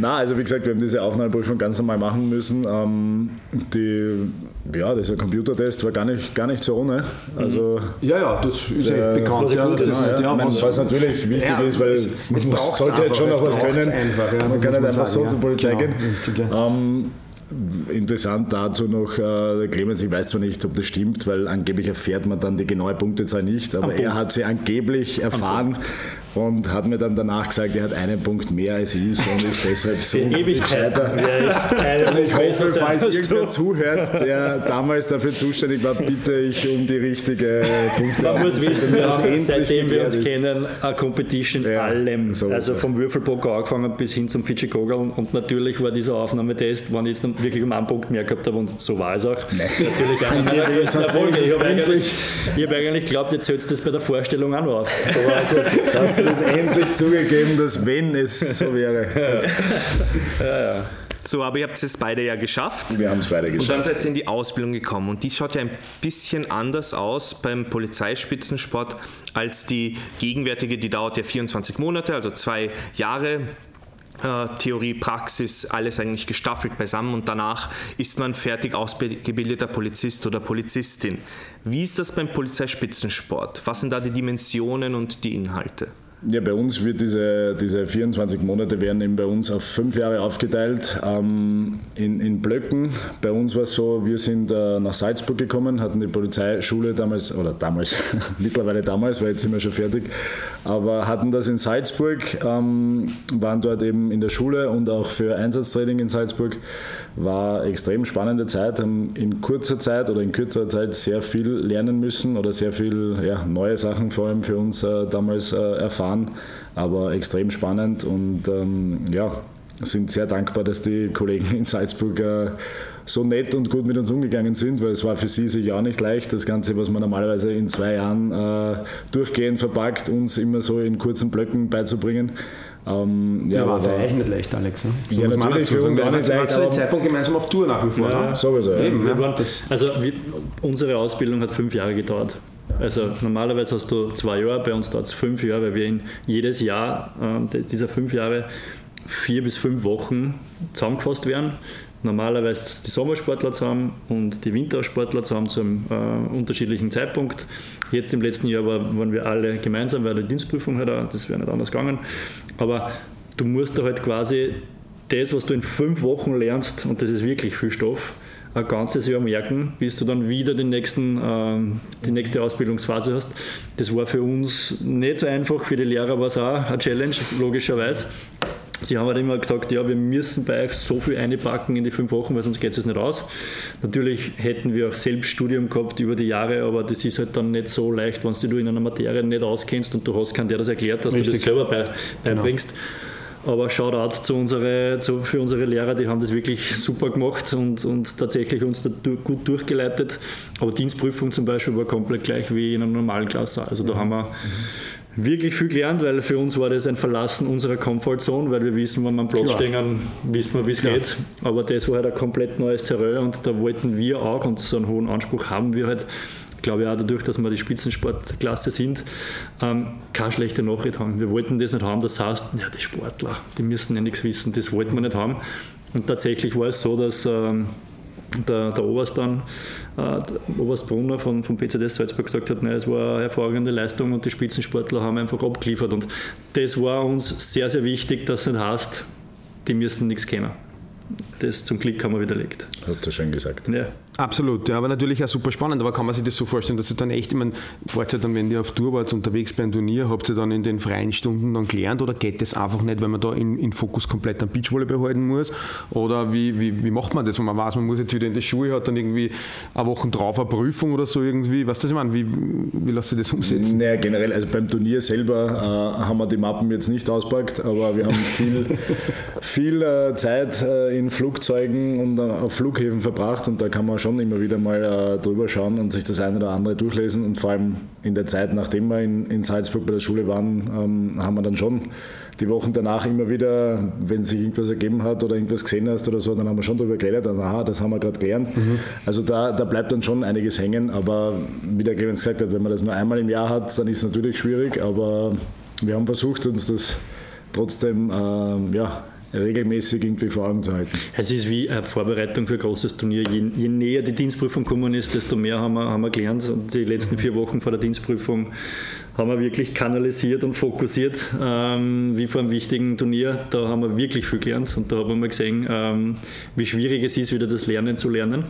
Na, also wie gesagt, wir haben diese Aufnahmeprüfung ganz normal machen müssen. Ähm, die, ja, dieser Computertest war gar nicht, gar nicht so ohne. Also,
ja, ja, das ist ja bekannt. Ja, das ist,
ja, ja, was, was natürlich wichtig ist, weil es, man sollte jetzt schon noch was können. Einfach, ja, man kann nicht einfach so zur Polizei genau, gehen. Richtig, ähm, Interessant dazu noch, äh, Clemens, ich weiß zwar nicht, ob das stimmt, weil angeblich erfährt man dann die genaue Punktezahl nicht, aber er hat sie angeblich erfahren und hat mir dann danach gesagt, er hat einen Punkt mehr als ich und ist deshalb so gescheiter. Also ich hoffe, falls irgendwer zuhört, der damals dafür zuständig war, bitte ich um die richtige
Punkte. Man muss wissen, wir haben seitdem wir uns ist. kennen, eine Competition ja, allem. So also vom Würfelpoker angefangen bis hin zum Fidschi-Kogel und natürlich war dieser Aufnahmetest, wenn ich jetzt wirklich um einen Punkt mehr gehabt habe und so war es auch. Nein. Natürlich einer meiner größten Erfolge. Ich habe eigentlich, geglaubt, jetzt hört es das bei der Vorstellung auch noch auf.
Aber gut, du das endlich zugegeben, dass wenn es so wäre.
ja, ja. So, aber ihr habt es beide ja geschafft.
Wir haben es beide geschafft.
Und dann seid ihr in die Ausbildung gekommen. Und die schaut ja ein bisschen anders aus beim Polizeispitzensport als die gegenwärtige. Die dauert ja 24 Monate, also zwei Jahre. Äh, Theorie, Praxis, alles eigentlich gestaffelt beisammen und danach ist man fertig ausgebildeter Polizist oder Polizistin. Wie ist das beim Polizeispitzensport? Was sind da die Dimensionen und die Inhalte?
Ja, bei uns wird diese, diese 24 Monate werden eben bei uns auf fünf Jahre aufgeteilt ähm, in, in Blöcken. Bei uns war es so, wir sind äh, nach Salzburg gekommen, hatten die Polizeischule damals, oder damals, mittlerweile damals, weil jetzt sind wir schon fertig, aber hatten das in Salzburg, ähm, waren dort eben in der Schule und auch für Einsatztraining in Salzburg. War extrem spannende Zeit, haben in kurzer Zeit oder in kürzerer Zeit sehr viel lernen müssen oder sehr viel ja, neue Sachen vor allem für uns äh, damals äh, erfahren fahren, aber extrem spannend und ähm, ja, sind sehr dankbar, dass die Kollegen in Salzburg äh, so nett und gut mit uns umgegangen sind, weil es war für sie sicher auch nicht leicht, das Ganze, was man normalerweise in zwei Jahren äh, durchgehend verpackt, uns immer so in kurzen Blöcken beizubringen.
Ähm, ja, ja, war für euch nicht leicht, Alex. Ne? So
ja, natürlich für uns auch nicht leicht.
zu dem Zeitpunkt gemeinsam auf Tour nach wie vor. Ja,
ne? sowieso. Eben, ja. also wir, unsere Ausbildung hat fünf Jahre gedauert. Also normalerweise hast du zwei Jahre, bei uns dauert es fünf Jahre, weil wir in jedes Jahr äh, dieser fünf Jahre vier bis fünf Wochen zusammengefasst werden. Normalerweise die Sommersportler zusammen und die Wintersportler zusammen zu einem äh, unterschiedlichen Zeitpunkt. Jetzt im letzten Jahr war, waren wir alle gemeinsam, weil die Dienstprüfung hat, auch, das wäre nicht anders gegangen. Aber du musst da halt quasi das, was du in fünf Wochen lernst, und das ist wirklich viel Stoff, ein ganzes Jahr merken, bis du dann wieder den nächsten, äh, die nächste Ausbildungsphase hast. Das war für uns nicht so einfach, für die Lehrer war es auch eine Challenge, logischerweise. Sie haben halt immer gesagt, ja, wir müssen bei euch so viel einpacken in die fünf Wochen, weil sonst geht es nicht aus. Natürlich hätten wir auch Selbststudium gehabt über die Jahre, aber das ist halt dann nicht so leicht, wenn du in einer Materie nicht auskennst und du hast keinen, der das erklärt, dass Richtig. du das selber bei, beibringst. Genau. Aber Shoutout zu unsere, zu, für unsere Lehrer, die haben das wirklich super gemacht und, und tatsächlich uns da gut durchgeleitet. Aber Dienstprüfung zum Beispiel war komplett gleich wie in einer normalen Klasse. Also da mhm. haben wir mhm. Wirklich viel gelernt, weil für uns war das ein Verlassen unserer Comfortzone, weil wir wissen, wenn am Platz Klar. stehen, wissen wir, wie es geht. Aber das war halt ein komplett neues Terrain und da wollten wir auch, und so einen hohen Anspruch haben wir halt, glaube ich auch dadurch, dass wir die Spitzensportklasse sind, ähm, keine schlechte Nachricht haben. Wir wollten das nicht haben, das heißt, ja, die Sportler, die müssen ja nichts wissen, das wollten wir nicht haben. Und tatsächlich war es so, dass ähm, der, der Oberst dann, äh, Oberst Brunner von, vom PCDS Salzburg gesagt hat, nein, es war eine hervorragende Leistung und die Spitzensportler haben einfach abgeliefert. Und das war uns sehr, sehr wichtig, dass es nicht heißt, die müssen nichts kennen. Das zum Glück haben wir widerlegt.
Hast du schön gesagt.
Ja. Absolut, ja, aber natürlich auch super spannend. Aber kann man sich das so vorstellen, dass ihr dann echt, ich meine, wart ihr dann, wenn ihr auf Tour wart, unterwegs bei einem Turnier, habt ihr dann in den freien Stunden dann gelernt oder geht das einfach nicht, weil man da in, in Fokus komplett am Beachvolleyball behalten muss? Oder wie, wie, wie macht man das, wenn man weiß, man muss jetzt wieder in die Schuhe, hat dann irgendwie eine Woche drauf eine Prüfung oder so irgendwie? Weißt du, was ich meine? Wie, wie lässt sich das umsetzen?
Naja, generell, also beim Turnier selber äh, haben wir die Mappen jetzt nicht auspackt, aber wir haben viel, viel äh, Zeit äh, in Flugzeugen und äh, auf Flughäfen verbracht und da kann man schon immer wieder mal äh, drüber schauen und sich das eine oder andere durchlesen. Und vor allem in der Zeit, nachdem wir in, in Salzburg bei der Schule waren, ähm, haben wir dann schon die Wochen danach immer wieder, wenn sich irgendwas ergeben hat oder irgendwas gesehen hast oder so, dann haben wir schon darüber geredet, und, aha, das haben wir gerade gelernt. Mhm. Also da, da bleibt dann schon einiges hängen, aber wie der Clemens gesagt hat, wenn man das nur einmal im Jahr hat, dann ist es natürlich schwierig, aber wir haben versucht, uns das trotzdem äh, ja, regelmäßig irgendwie vor Augen zu halten.
Es ist wie eine Vorbereitung für ein großes Turnier. Je, je näher die Dienstprüfung gekommen ist, desto mehr haben wir, haben wir gelernt. Und die letzten vier Wochen vor der Dienstprüfung haben wir wirklich kanalisiert und fokussiert, ähm, wie vor einem wichtigen Turnier. Da haben wir wirklich viel gelernt und da haben wir gesehen, ähm, wie schwierig es ist, wieder das Lernen zu lernen.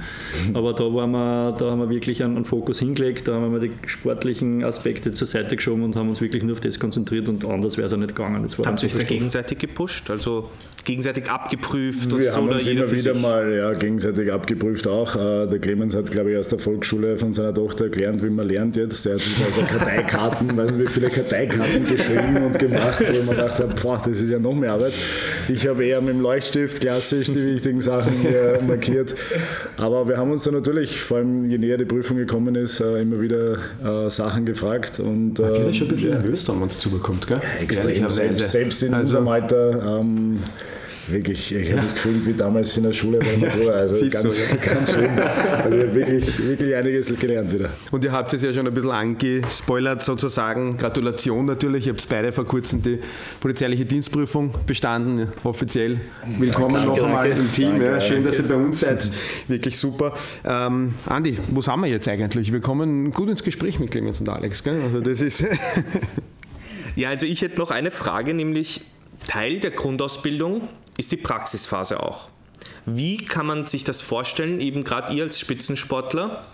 Aber da, waren wir, da haben wir wirklich einen, einen Fokus hingelegt, da haben wir die sportlichen Aspekte zur Seite geschoben und haben uns wirklich nur auf das konzentriert und anders wäre es auch nicht gegangen.
haben Sie euch da gegenseitig gepusht, also gegenseitig abgeprüft?
Wir
und
haben so, uns immer wieder mal ja, gegenseitig abgeprüft auch. Äh, der Clemens hat, glaube ich, aus der Volksschule von seiner Tochter gelernt, wie man lernt jetzt. Der hat sich also Karteikarten weiß nicht, wie viele Karteikarten geschrieben und gemacht, wo man dachte, boah, das ist ja noch mehr Arbeit. Ich habe eher mit dem Leuchtstift klassisch die wichtigen Sachen hier markiert. Aber wir haben uns dann natürlich, vor allem je näher die Prüfung gekommen ist, äh, immer wieder äh, Sachen gefragt. Und,
man wird ja schon ein bisschen nervös, wenn man es zubekommt, gell?
Ja, extrem. Selbst, selbst in also, unserem Alter. Ähm, Wirklich, ich habe mich gefühlt wie damals in der Schule bei Matura. Also ganz, so, ja. ganz schlimm. Also ich habe wirklich, wirklich einiges gelernt wieder.
Und ihr habt es ja schon ein bisschen angespoilert sozusagen. Gratulation natürlich. Ihr habt beide vor kurzem die polizeiliche Dienstprüfung bestanden, offiziell. Willkommen danke, noch einmal im Team. Danke, ja, schön, danke. dass ihr bei uns seid. Wirklich super. Ähm, Andi, wo sind wir jetzt eigentlich? Wir kommen gut ins Gespräch mit Clemens und Alex. Gell? Also das ist
Ja, also ich hätte noch eine Frage, nämlich Teil der Grundausbildung ist die Praxisphase auch. Wie kann man sich das vorstellen, eben gerade ihr als Spitzensportler?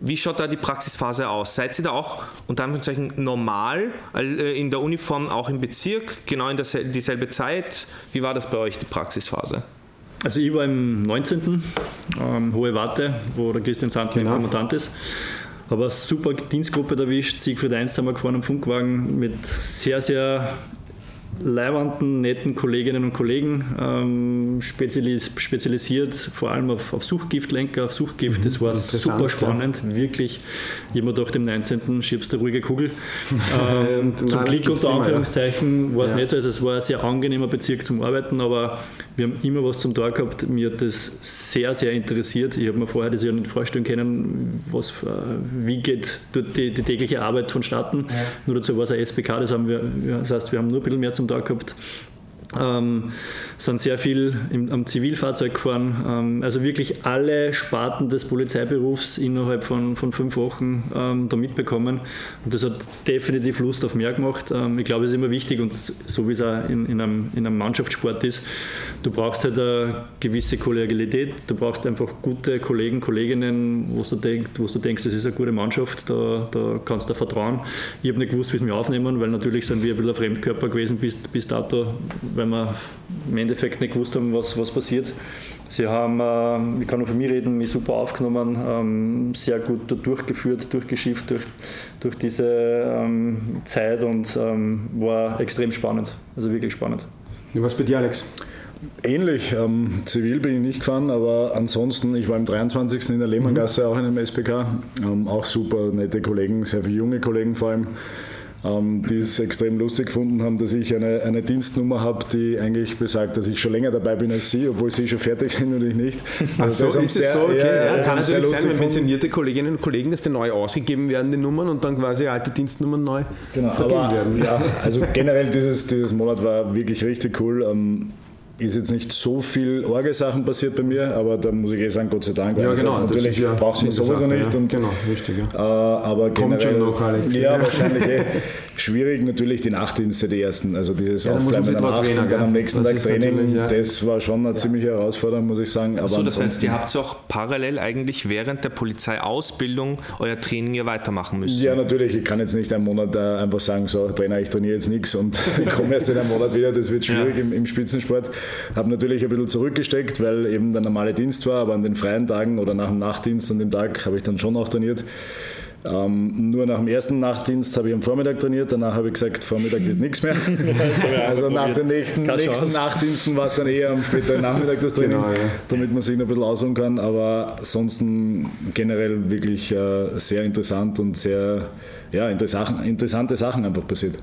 Wie schaut da die Praxisphase aus? Seid ihr da auch unter Anführungszeichen normal äh, in der Uniform, auch im Bezirk, genau in dieselbe Zeit? Wie war das bei euch, die Praxisphase?
Also ich war im 19. Ähm, Hohe Warte, wo der Christian Sandner genau. Kommandant ist. Eine super Dienstgruppe erwischt. Siegfried 1 sind wir gefahren am Funkwagen mit sehr, sehr leibernden, netten Kolleginnen und Kollegen, ähm, spezialis spezialisiert vor allem auf, auf, Suchtgiftlenker, auf Suchtgift. Das war super spannend, ja. wirklich. Jemand durch dem 19. schiebst eine ruhige Kugel. Ähm, zum Glück unter Anführungszeichen war es ja. nicht so, also es war ein sehr angenehmer Bezirk zum Arbeiten, aber wir haben immer was zum Tag gehabt. Mir hat das sehr, sehr interessiert. Ich habe mir vorher das ja nicht vorstellen können, was, äh, wie geht die, die tägliche Arbeit vonstatten. Ja. Nur dazu war es ein SPK, das, haben wir, das heißt, wir haben nur ein bisschen mehr zum Tag gehabt. Ähm, sind sehr viel im, am Zivilfahrzeug gefahren. Ähm, also wirklich alle Sparten des Polizeiberufs innerhalb von, von fünf Wochen ähm, da mitbekommen. Und das hat definitiv Lust auf mehr gemacht. Ähm, ich glaube, es ist immer wichtig und so wie es auch in, in, einem, in einem Mannschaftssport ist, du brauchst halt eine gewisse Kollegialität, du brauchst einfach gute Kollegen, Kolleginnen, wo du, denk, wo du denkst, das ist eine gute Mannschaft, da, da kannst du vertrauen. Ich habe nicht gewusst, wie es mir aufnehmen, weil natürlich sind wir ein bisschen ein Fremdkörper gewesen bis, bis dato, weil wir im Endeffekt nicht gewusst haben, was, was passiert. Sie haben, äh, ich kann nur von mir reden, mich super aufgenommen, ähm, sehr gut durchgeführt, durchgeschifft durch, durch diese ähm, Zeit und ähm, war extrem spannend, also wirklich spannend.
Was bei dir, Alex?
Ähnlich. Ähm, zivil bin ich nicht gefahren, aber ansonsten, ich war im 23. in der Lehmanngasse mhm. auch in einem SPK. Ähm, auch super nette Kollegen, sehr viele junge Kollegen vor allem ähm, die es extrem lustig gefunden haben, dass ich eine, eine Dienstnummer habe, die eigentlich besagt, dass ich schon länger dabei bin als sie, obwohl sie schon fertig sind und ich nicht.
Also so, ist sehr, es so? Okay. Ja, ja, kann natürlich sein, wenn pensionierte Kolleginnen und Kollegen, dass die neu ausgegeben werden, die Nummern und dann quasi alte Dienstnummern neu
genau, vergeben aber, werden. Ja, also generell dieses, dieses Monat war wirklich richtig cool. Ähm, ist jetzt nicht so viel Orgelsachen passiert bei mir, aber da muss ich eh sagen, Gott sei Dank.
Ja, genau.
Natürlich ja braucht man sowieso Sache, nicht.
Ja. Und, genau, richtig. Ja.
Äh, aber
Kommt
generell,
schon noch, Alex.
Ja, wahrscheinlich eh. Schwierig natürlich die Nachtdienste, die ersten. Also dieses ja, Aufbleiben in der Nacht und dann am nächsten Tag Training, ja. das war schon eine ziemliche Herausforderung, muss ich sagen.
Aber so, das heißt, ihr habt auch parallel eigentlich während der Polizeiausbildung euer Training ja weitermachen müssen?
Ja, natürlich. Ich kann jetzt nicht einen Monat einfach sagen, so Trainer, ich trainiere jetzt nichts und ich komme erst in einem Monat wieder. Das wird schwierig im, im Spitzensport. Habe natürlich ein bisschen zurückgesteckt, weil eben der normale Dienst war, aber an den freien Tagen oder nach dem Nachtdienst an dem Tag habe ich dann schon auch trainiert. Ähm, nur nach dem ersten Nachtdienst habe ich am Vormittag trainiert, danach habe ich gesagt, Vormittag wird nichts mehr. also nach den nächsten, nächsten Nachtdiensten war es dann eher am späteren Nachmittag das Training, genau, ja. damit man sich noch ein bisschen ausruhen kann. Aber ansonsten generell wirklich äh, sehr interessant und sehr ja, interessante Sachen einfach passiert.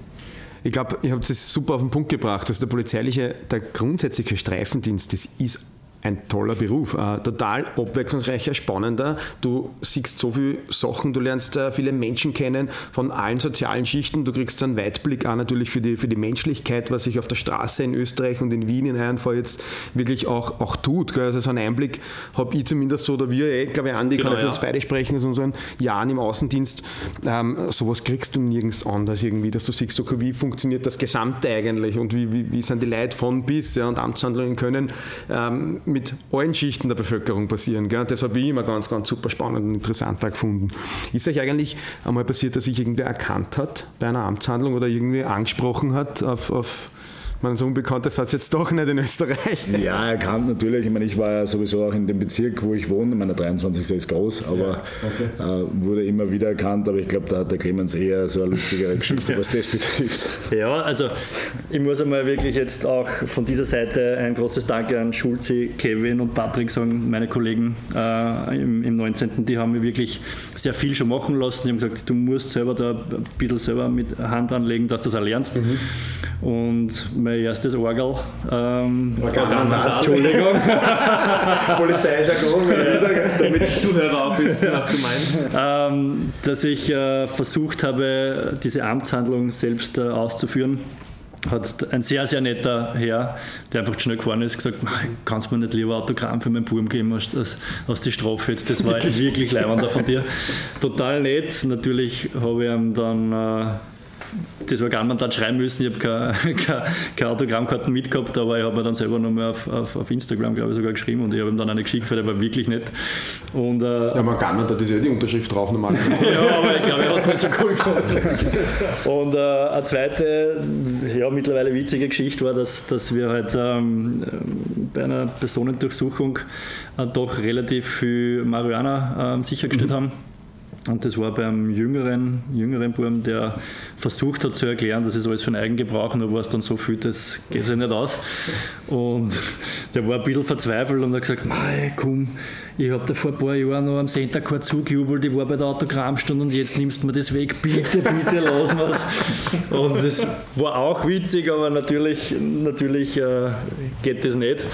Ich glaube, ihr habt es super auf den Punkt gebracht, dass der polizeiliche, der grundsätzliche Streifendienst, das ist ein toller Beruf, äh, total abwechslungsreicher, spannender. Du siehst so viele Sachen, du lernst äh, viele Menschen kennen von allen sozialen Schichten. Du kriegst einen Weitblick auch natürlich für die, für die Menschlichkeit, was sich auf der Straße in Österreich und in Wien in Herrenfall jetzt wirklich auch, auch tut. Gell? Also so einen Einblick habe ich zumindest so, oder wir, eh, glaube ich, Andi, genau, kann ja für uns beide sprechen, aus unseren Jahren im Außendienst. Ähm, sowas kriegst du nirgends anders irgendwie, dass du siehst, okay, wie funktioniert das Gesamte eigentlich und wie, wie, wie sind die Leute von bis ja, und Amtshandlungen können ähm, mit allen Schichten der Bevölkerung passieren. Gell? Das habe ich immer ganz, ganz super spannend und interessant gefunden. Ist euch eigentlich einmal passiert, dass sich irgendwer erkannt hat bei einer Amtshandlung oder irgendwie angesprochen hat auf, auf man so unbekannt ist, hat es jetzt doch nicht in Österreich.
Ja, erkannt natürlich. Ich meine, ich war ja sowieso auch in dem Bezirk, wo ich wohne. Meine 23. ist groß, aber ja, okay. äh, wurde immer wieder erkannt. Aber ich glaube, da hat der Clemens eher so eine lustigere Geschichte, was das betrifft.
Ja, also ich muss einmal wirklich jetzt auch von dieser Seite ein großes Danke an Schulze, Kevin und Patrick sagen, meine Kollegen äh, im, im 19. Die haben mir wirklich sehr viel schon machen lassen. Die haben gesagt, du musst selber da ein bisschen selber mit Hand anlegen, dass du das erlernst. Mhm. Und mein erstes Orgel. Ähm,
Organmandat. Entschuldigung. Polizeijargon,
damit die Zuhörer auch wissen, was du meinst.
Ähm, dass ich äh, versucht habe, diese Amtshandlung selbst äh, auszuführen hat ein sehr, sehr netter Herr, der einfach schnell gefahren ist, gesagt, kannst du mir nicht lieber Autogramm für meinen Buben geben als, als, als die Strophe jetzt. Das war wirklich leibender von dir. Total nett. Natürlich habe ich ihm dann äh, das Organ dann schreiben müssen. Ich habe keine, keine, keine Autogrammkarten mitgehabt, aber ich habe mir dann selber nochmal auf, auf, auf Instagram, glaube ich, sogar geschrieben und ich habe ihm dann eine geschickt, weil der war wirklich nett. Und,
äh, ja, man kann, da ist ja die Unterschrift drauf normalerweise.
ja, aber ich glaube, er hat es nicht so cool gefunden. Und äh, eine zweite, ja, mittlerweile witzige Geschichte war, dass, dass wir halt ähm, bei einer Personendurchsuchung äh, doch relativ viel Marihuana äh, sichergestellt mhm. haben. Und das war beim jüngeren, jüngeren Buben, der versucht hat zu erklären, das ist alles für den Eigengebrauch, nur war es dann so viel, das geht sich nicht aus. Und der war ein bisschen verzweifelt und hat gesagt, mei, komm, ich habe da vor ein paar Jahren noch am Center Court zugejubelt, ich war bei der Autogrammstunde und jetzt nimmst du mir das weg, bitte, bitte, lass mir's. Und das war auch witzig, aber natürlich, natürlich äh, geht das nicht.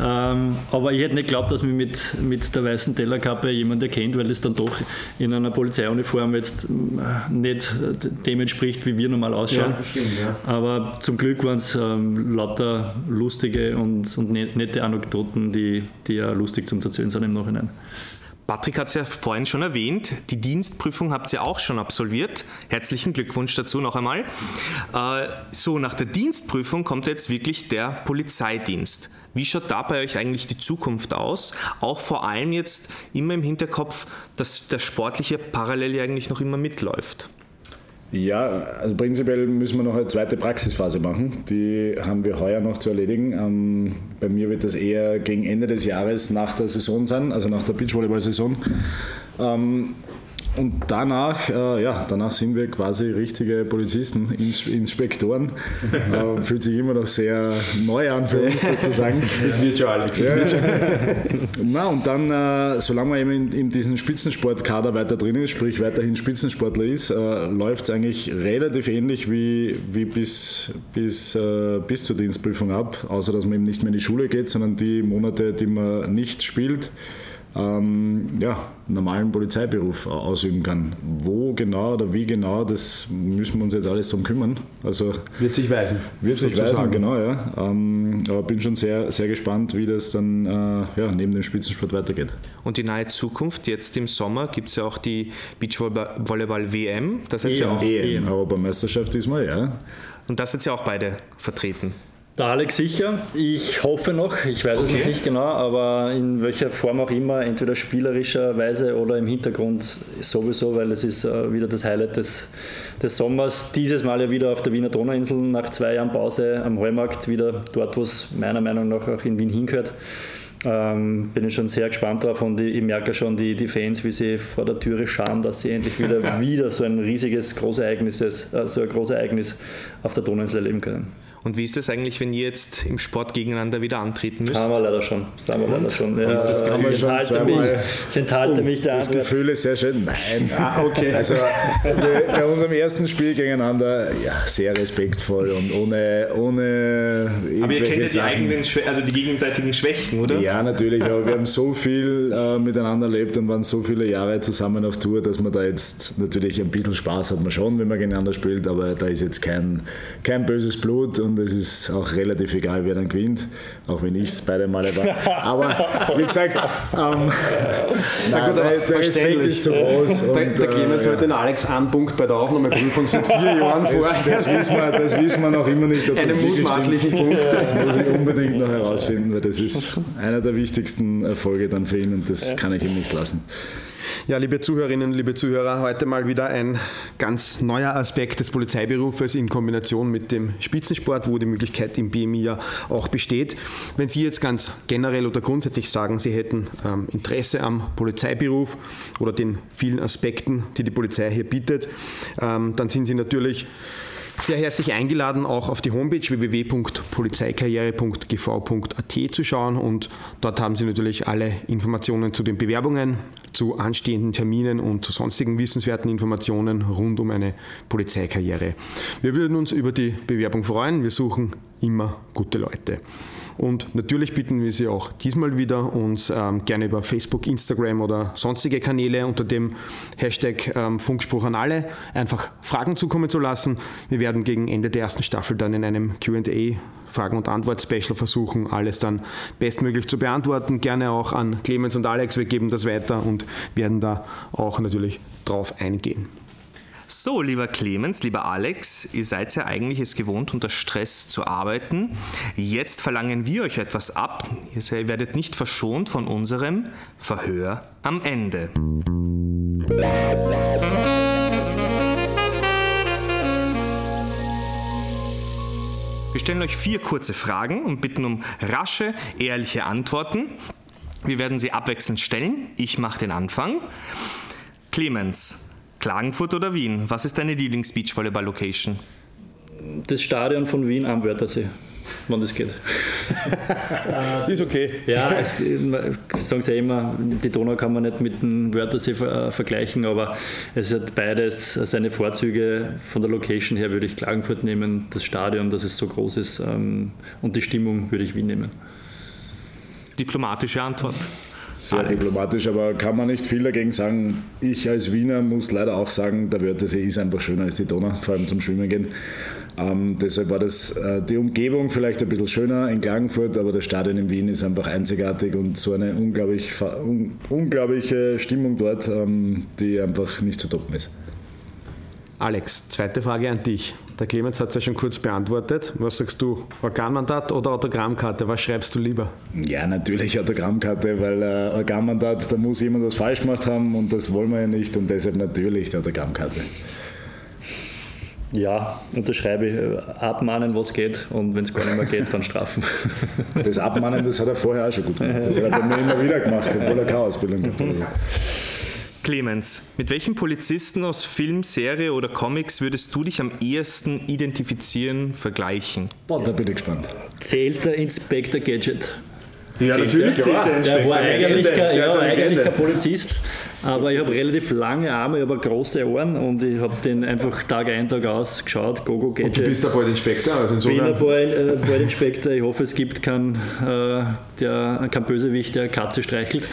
Ähm, aber ich hätte nicht geglaubt, dass mich mit, mit der weißen Tellerkappe jemand erkennt, weil das dann doch in einer Polizeiuniform jetzt äh, nicht dem entspricht, wie wir normal ausschauen. Ja, stimmt, ja. Aber zum Glück waren es ähm, lauter lustige und, und ne-, nette Anekdoten, die, die ja lustig zum Erzählen sind im Nachhinein.
Patrick hat es ja vorhin schon erwähnt, die Dienstprüfung habt ihr auch schon absolviert. Herzlichen Glückwunsch dazu noch einmal. Äh, so, nach der Dienstprüfung kommt jetzt wirklich der Polizeidienst. Wie schaut da bei euch eigentlich die Zukunft aus? Auch vor allem jetzt immer im Hinterkopf, dass der sportliche parallel eigentlich noch immer mitläuft.
Ja, also prinzipiell müssen wir noch eine zweite Praxisphase machen. Die haben wir heuer noch zu erledigen. Ähm, bei mir wird das eher gegen Ende des Jahres nach der Saison sein, also nach der Beachvolleyball-Saison. Ähm, und danach, äh, ja, danach sind wir quasi richtige Polizisten, Ins Inspektoren. Äh, fühlt sich immer noch sehr neu an für uns, das zu sagen.
Das wird schon, Alex. Ja. wird schon.
Na, und dann, äh, solange man eben in, in diesem Spitzensportkader weiter drin ist, sprich weiterhin Spitzensportler ist, äh, läuft es eigentlich relativ ähnlich wie, wie bis, bis, äh, bis zur Dienstprüfung ab, außer dass man eben nicht mehr in die Schule geht, sondern die Monate, die man nicht spielt, ähm, ja, normalen Polizeiberuf ausüben kann. Wo genau oder wie genau, das müssen wir uns jetzt alles darum kümmern. Also
wird sich weisen.
Wird sich weisen, genau, ja. Ähm, aber bin schon sehr, sehr gespannt, wie das dann äh, ja, neben dem Spitzensport weitergeht.
Und die nahe Zukunft, jetzt im Sommer gibt es ja auch die Beachvolleyball-WM.
Das seid ja auch. EM, Europameisterschaft diesmal, ja.
Und das sind ja auch beide vertreten.
Der Alex sicher. Ich hoffe noch, ich weiß okay. es noch nicht genau, aber in welcher Form auch immer, entweder spielerischerweise oder im Hintergrund sowieso, weil es ist äh, wieder das Highlight des, des Sommers. Dieses Mal ja wieder auf der Wiener Donauinsel nach zwei Jahren Pause am Heumarkt, wieder dort, wo es meiner Meinung nach auch in Wien hingehört. Ähm, bin ich schon sehr gespannt drauf und ich, ich merke schon die, die Fans, wie sie vor der Türe schauen, dass sie endlich wieder, wieder so ein riesiges Großereignis, äh, so ein Großereignis auf der Donauinsel erleben können.
Und wie ist es eigentlich, wenn ihr jetzt im Sport gegeneinander wieder antreten müsst?
Haben wir leider schon. Das haben wir leider schon.
Ja, ist das Gefühl? Ich enthalte, mich,
ich enthalte
oh,
mich der
Das Antwort. Gefühl ist sehr schön. Nein. ah, okay. Also bei unserem ersten Spiel gegeneinander, ja, sehr respektvoll und ohne, ohne
Aber ihr kennt ja die, eigenen, also die gegenseitigen Schwächen, oder?
Ja, natürlich. Aber wir haben so viel äh, miteinander erlebt und waren so viele Jahre zusammen auf Tour, dass man da jetzt natürlich ein bisschen Spaß hat man schon, wenn man gegeneinander spielt, aber da ist jetzt kein, kein böses Blut und und es ist auch relativ egal, wer dann gewinnt, auch wenn ich es beide Male war. Aber wie gesagt, ähm,
na gut, der, der Respekt ist zu groß. Und, der, der Clemens äh, heute den Alex einen Punkt bei der Aufnahmeprüfung seit vier Jahren vor.
Das, das, wissen wir, das wissen wir noch immer nicht.
Ob Einen mutmaßlichen Punkt.
Das muss ich unbedingt noch herausfinden, weil das ist einer der wichtigsten Erfolge dann für ihn und das kann ich ihm nicht lassen.
Ja, liebe Zuhörerinnen, liebe Zuhörer, heute mal wieder ein ganz neuer Aspekt des Polizeiberufes in Kombination mit dem Spitzensport, wo die Möglichkeit im BMI ja auch besteht. Wenn Sie jetzt ganz generell oder grundsätzlich sagen, Sie hätten ähm, Interesse am Polizeiberuf oder den vielen Aspekten, die die Polizei hier bietet, ähm, dann sind Sie natürlich sehr herzlich eingeladen, auch auf die Homepage www.polizeikarriere.gv.at zu schauen und dort haben Sie natürlich alle Informationen zu den Bewerbungen, zu anstehenden Terminen und zu sonstigen wissenswerten Informationen rund um eine Polizeikarriere. Wir würden uns über die Bewerbung freuen. Wir suchen immer gute Leute. Und natürlich bitten wir Sie auch diesmal wieder, uns ähm, gerne über Facebook, Instagram oder sonstige Kanäle unter dem Hashtag ähm, Funkspruch an alle einfach Fragen zukommen zu lassen. Wir werden gegen Ende der ersten Staffel dann in einem QA Fragen- und Antwort-Special versuchen, alles dann bestmöglich zu beantworten. Gerne auch an Clemens und Alex. Wir geben das weiter und werden da auch natürlich drauf eingehen.
So, lieber Clemens, lieber Alex, ihr seid ja eigentlich es gewohnt, unter Stress zu arbeiten. Jetzt verlangen wir euch etwas ab. Ihr werdet nicht verschont von unserem Verhör am Ende. Wir stellen euch vier kurze Fragen und bitten um rasche, ehrliche Antworten. Wir werden sie abwechselnd stellen. Ich mache den Anfang. Clemens, Klagenfurt oder Wien? Was ist deine Lieblings-Beachvolleyball-Location?
Das Stadion von Wien am Wörthersee, wann das geht.
ist okay.
Ja, es, sagen sie ja immer, die Donau kann man nicht mit dem Wörthersee ver vergleichen, aber es hat beides seine Vorzüge. Von der Location her würde ich Klagenfurt nehmen, das Stadion, dass es so groß ist ähm, und die Stimmung würde ich Wien nehmen.
Diplomatische Antwort.
Sehr Alex. diplomatisch, aber kann man nicht viel dagegen sagen. Ich als Wiener muss leider auch sagen, der Wörthersee ist einfach schöner als die Donau, vor allem zum Schwimmen gehen. Ähm, deshalb war das äh, die Umgebung vielleicht ein bisschen schöner in Klagenfurt, aber das Stadion in Wien ist einfach einzigartig und so eine unglaublich, un, unglaubliche Stimmung dort, ähm, die einfach nicht zu toppen ist.
Alex, zweite Frage an dich. Der Clemens hat es ja schon kurz beantwortet. Was sagst du, Organmandat oder Autogrammkarte? Was schreibst du lieber?
Ja, natürlich Autogrammkarte, weil äh, Organmandat, da muss jemand was falsch gemacht haben und das wollen wir ja nicht und deshalb natürlich die Autogrammkarte.
Ja, unterschreibe ich. Abmahnen, was geht und wenn es gar nicht mehr geht, dann strafen.
Das Abmahnen, das hat er vorher auch schon gut gemacht. Das hat er bei mir immer wieder gemacht, obwohl er keine Ausbildung gemacht hat.
Clemens, mit welchem Polizisten aus Film, Serie oder Comics würdest du dich am ehesten identifizieren, vergleichen?
Boah, da bin ich gespannt.
Zählt der Inspector Gadget?
Ja, natürlich zählt der
Inspector. Der war eigentlich, kein, ja, eigentlich kein Polizist. Aber ich habe relativ lange Arme, ich habe große Ohren und ich habe den einfach Tag ein, Tag aus geschaut. Gogo Gadget. Und
du bist ein bald Inspektor, also
insofern. Ich bin ein bald, äh, Inspektor. Ich hoffe, es gibt keinen, äh, der, keinen Bösewicht, der Katze streichelt.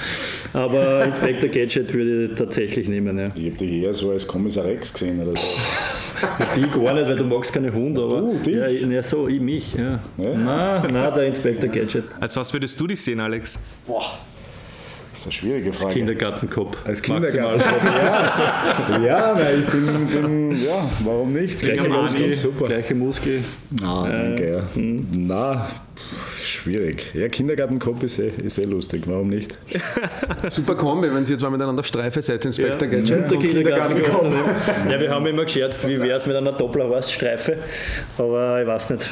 Aber Inspektor Gadget würde ich tatsächlich nehmen. Ja.
Ich habe dich eher so als Kommissar Rex gesehen oder so.
die gar nicht, weil du magst keine Hunde, aber. Du, dich? Ja, ja, so, ich mich. Ja. Ja? Nein, nein, der Inspektor Gadget.
Als was würdest du dich sehen, Alex?
Boah. Das ist eine schwierige Frage.
Als Kindergartenkopf.
Als Kindergartenkopf, ja. ja, nein, ich bin, bin, ja, warum nicht?
Gleiche Muskel, super. Gleiche Muskel.
Ah, danke, ja. Hm. Na, schwierig. Ja, Kindergartenkopf ist eh, ist eh lustig, warum nicht?
Super Kombi, wenn Sie jetzt mal miteinander auf Streife seid, Inspektor ja, Gadget
und Kindergartenkopf. Ja, wir haben immer gescherzt, wie wäre es mit einer Dopplerhorst-Streife, aber ich weiß nicht.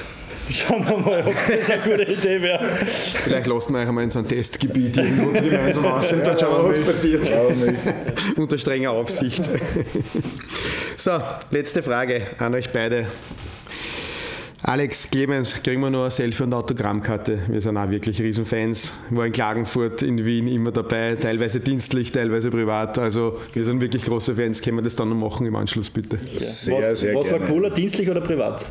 Schauen wir mal, ob das eine gute Idee wäre.
Vielleicht lassen wir euch einmal in so ein Testgebiet irgendwo gemeinsam aus und dann schauen wir, was passiert. Unter strenger Aufsicht. so, letzte Frage an euch beide. Alex, Clemens, kriegen wir noch eine Selfie- und Autogrammkarte. Wir sind auch wirklich Riesenfans. War in Klagenfurt, in Wien immer dabei, teilweise dienstlich, teilweise privat. Also wir sind wirklich große Fans. Können wir das dann noch machen im Anschluss, bitte?
Sehr, was, sehr was gerne. war cooler, dienstlich oder privat?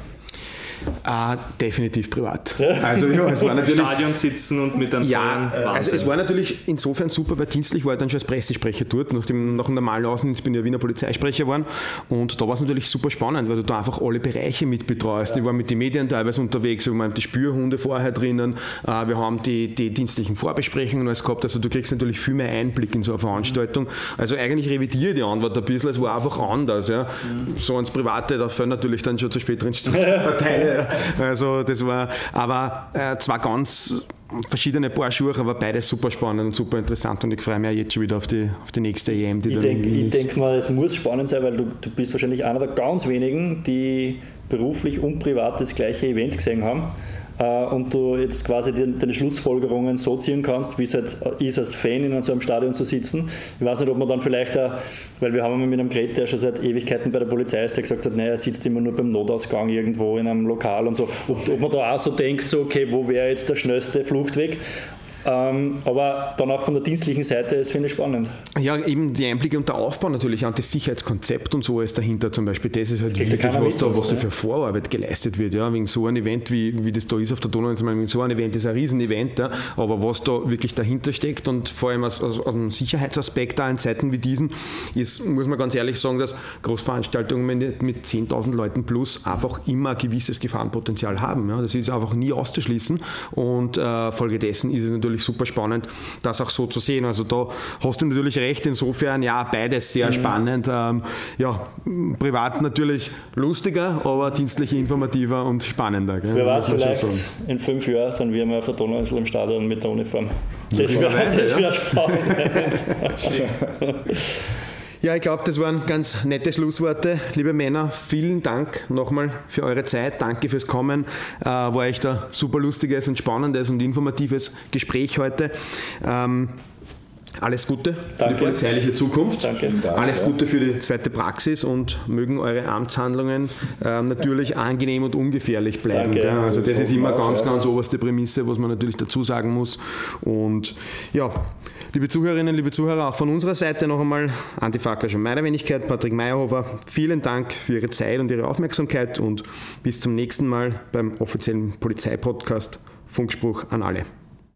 Ah, definitiv privat.
Also ja, es war natürlich... Stadion sitzen und mit einem
Ja, äh, also es war natürlich insofern super, weil dienstlich war ich dann schon als Pressesprecher dort. Nach dem, nach dem normalen Außendienst bin ich ja Wiener Polizeisprecher geworden. Und da war es natürlich super spannend, weil du da einfach alle Bereiche mitbetreust. Ja. Ich war mit den Medien teilweise unterwegs, wir haben die Spürhunde vorher drinnen, äh, wir haben die, die dienstlichen Vorbesprechungen alles gehabt. Also du kriegst natürlich viel mehr Einblick in so eine Veranstaltung. Also eigentlich revidiere ich die Antwort ein bisschen, es war einfach anders. Ja. Mhm. So ans Private, da fällt natürlich dann schon zu späteren Also das war, aber äh, zwar ganz verschiedene Paar Schuhe, aber beide super spannend und super interessant und ich freue mich jetzt schon wieder auf die, auf die nächste EM,
die ich dann denk, Ich denke mal, es muss spannend sein, weil du, du bist wahrscheinlich einer der ganz wenigen, die beruflich und privat das gleiche Event gesehen haben. Äh, und du jetzt quasi deine Schlussfolgerungen so ziehen kannst, wie es halt ist, als Fan in so einem Stadion zu sitzen. Ich weiß nicht, ob man dann vielleicht, auch, weil wir haben mit einem Gerät, der schon seit Ewigkeiten bei der Polizei ist, der gesagt hat, naja, er sitzt immer nur beim Notausgang irgendwo in einem Lokal und so, ob, ob man da auch so denkt, so, okay, wo wäre jetzt der schnellste Fluchtweg? Ähm, aber dann auch von der dienstlichen Seite, das finde ich spannend.
Ja, eben die Einblicke und der Aufbau natürlich an das Sicherheitskonzept und so ist dahinter zum Beispiel. Das ist halt das wirklich, was da, was da für Vorarbeit geleistet wird. Ja, wegen so ein Event, wie, wie das da ist auf der Donau, wegen so ein Event ist ein Riesen-Event, ja, aber was da wirklich dahinter steckt und vor allem aus, aus, aus dem Sicherheitsaspekt da in Zeiten wie diesen, ist, muss man ganz ehrlich sagen, dass Großveranstaltungen mit, mit 10.000 Leuten plus einfach immer ein gewisses Gefahrenpotenzial haben. Ja. Das ist einfach nie auszuschließen und äh, folgedessen ist es natürlich natürlich super spannend, das auch so zu sehen. Also da hast du natürlich recht, insofern ja, beides sehr mhm. spannend. Ähm, ja, privat natürlich lustiger, aber dienstlich informativer und spannender.
Gell? Wer weiß, vielleicht in fünf Jahren sind wir mal auf der Donauinsel im Stadion mit der Uniform. Das wäre wär spannend.
Ja, ich glaube, das waren ganz nette Schlussworte. Liebe Männer, vielen Dank nochmal für eure Zeit. Danke fürs Kommen. Äh, war echt ein super lustiges und spannendes und informatives Gespräch heute. Ähm, alles Gute Danke. für die polizeiliche Zukunft. Danke. Alles Gute für die zweite Praxis und mögen eure Amtshandlungen äh, natürlich angenehm und ungefährlich bleiben. Danke. Also das, das ist immer ganz, ganz oberste Prämisse, was man natürlich dazu sagen muss. Und ja, Liebe Zuhörerinnen, liebe Zuhörer, auch von unserer Seite noch einmal Antifaker schon meiner Wenigkeit, Patrick Meyerhofer. Vielen Dank für Ihre Zeit und Ihre Aufmerksamkeit und bis zum nächsten Mal beim offiziellen Polizeipodcast Funkspruch an alle.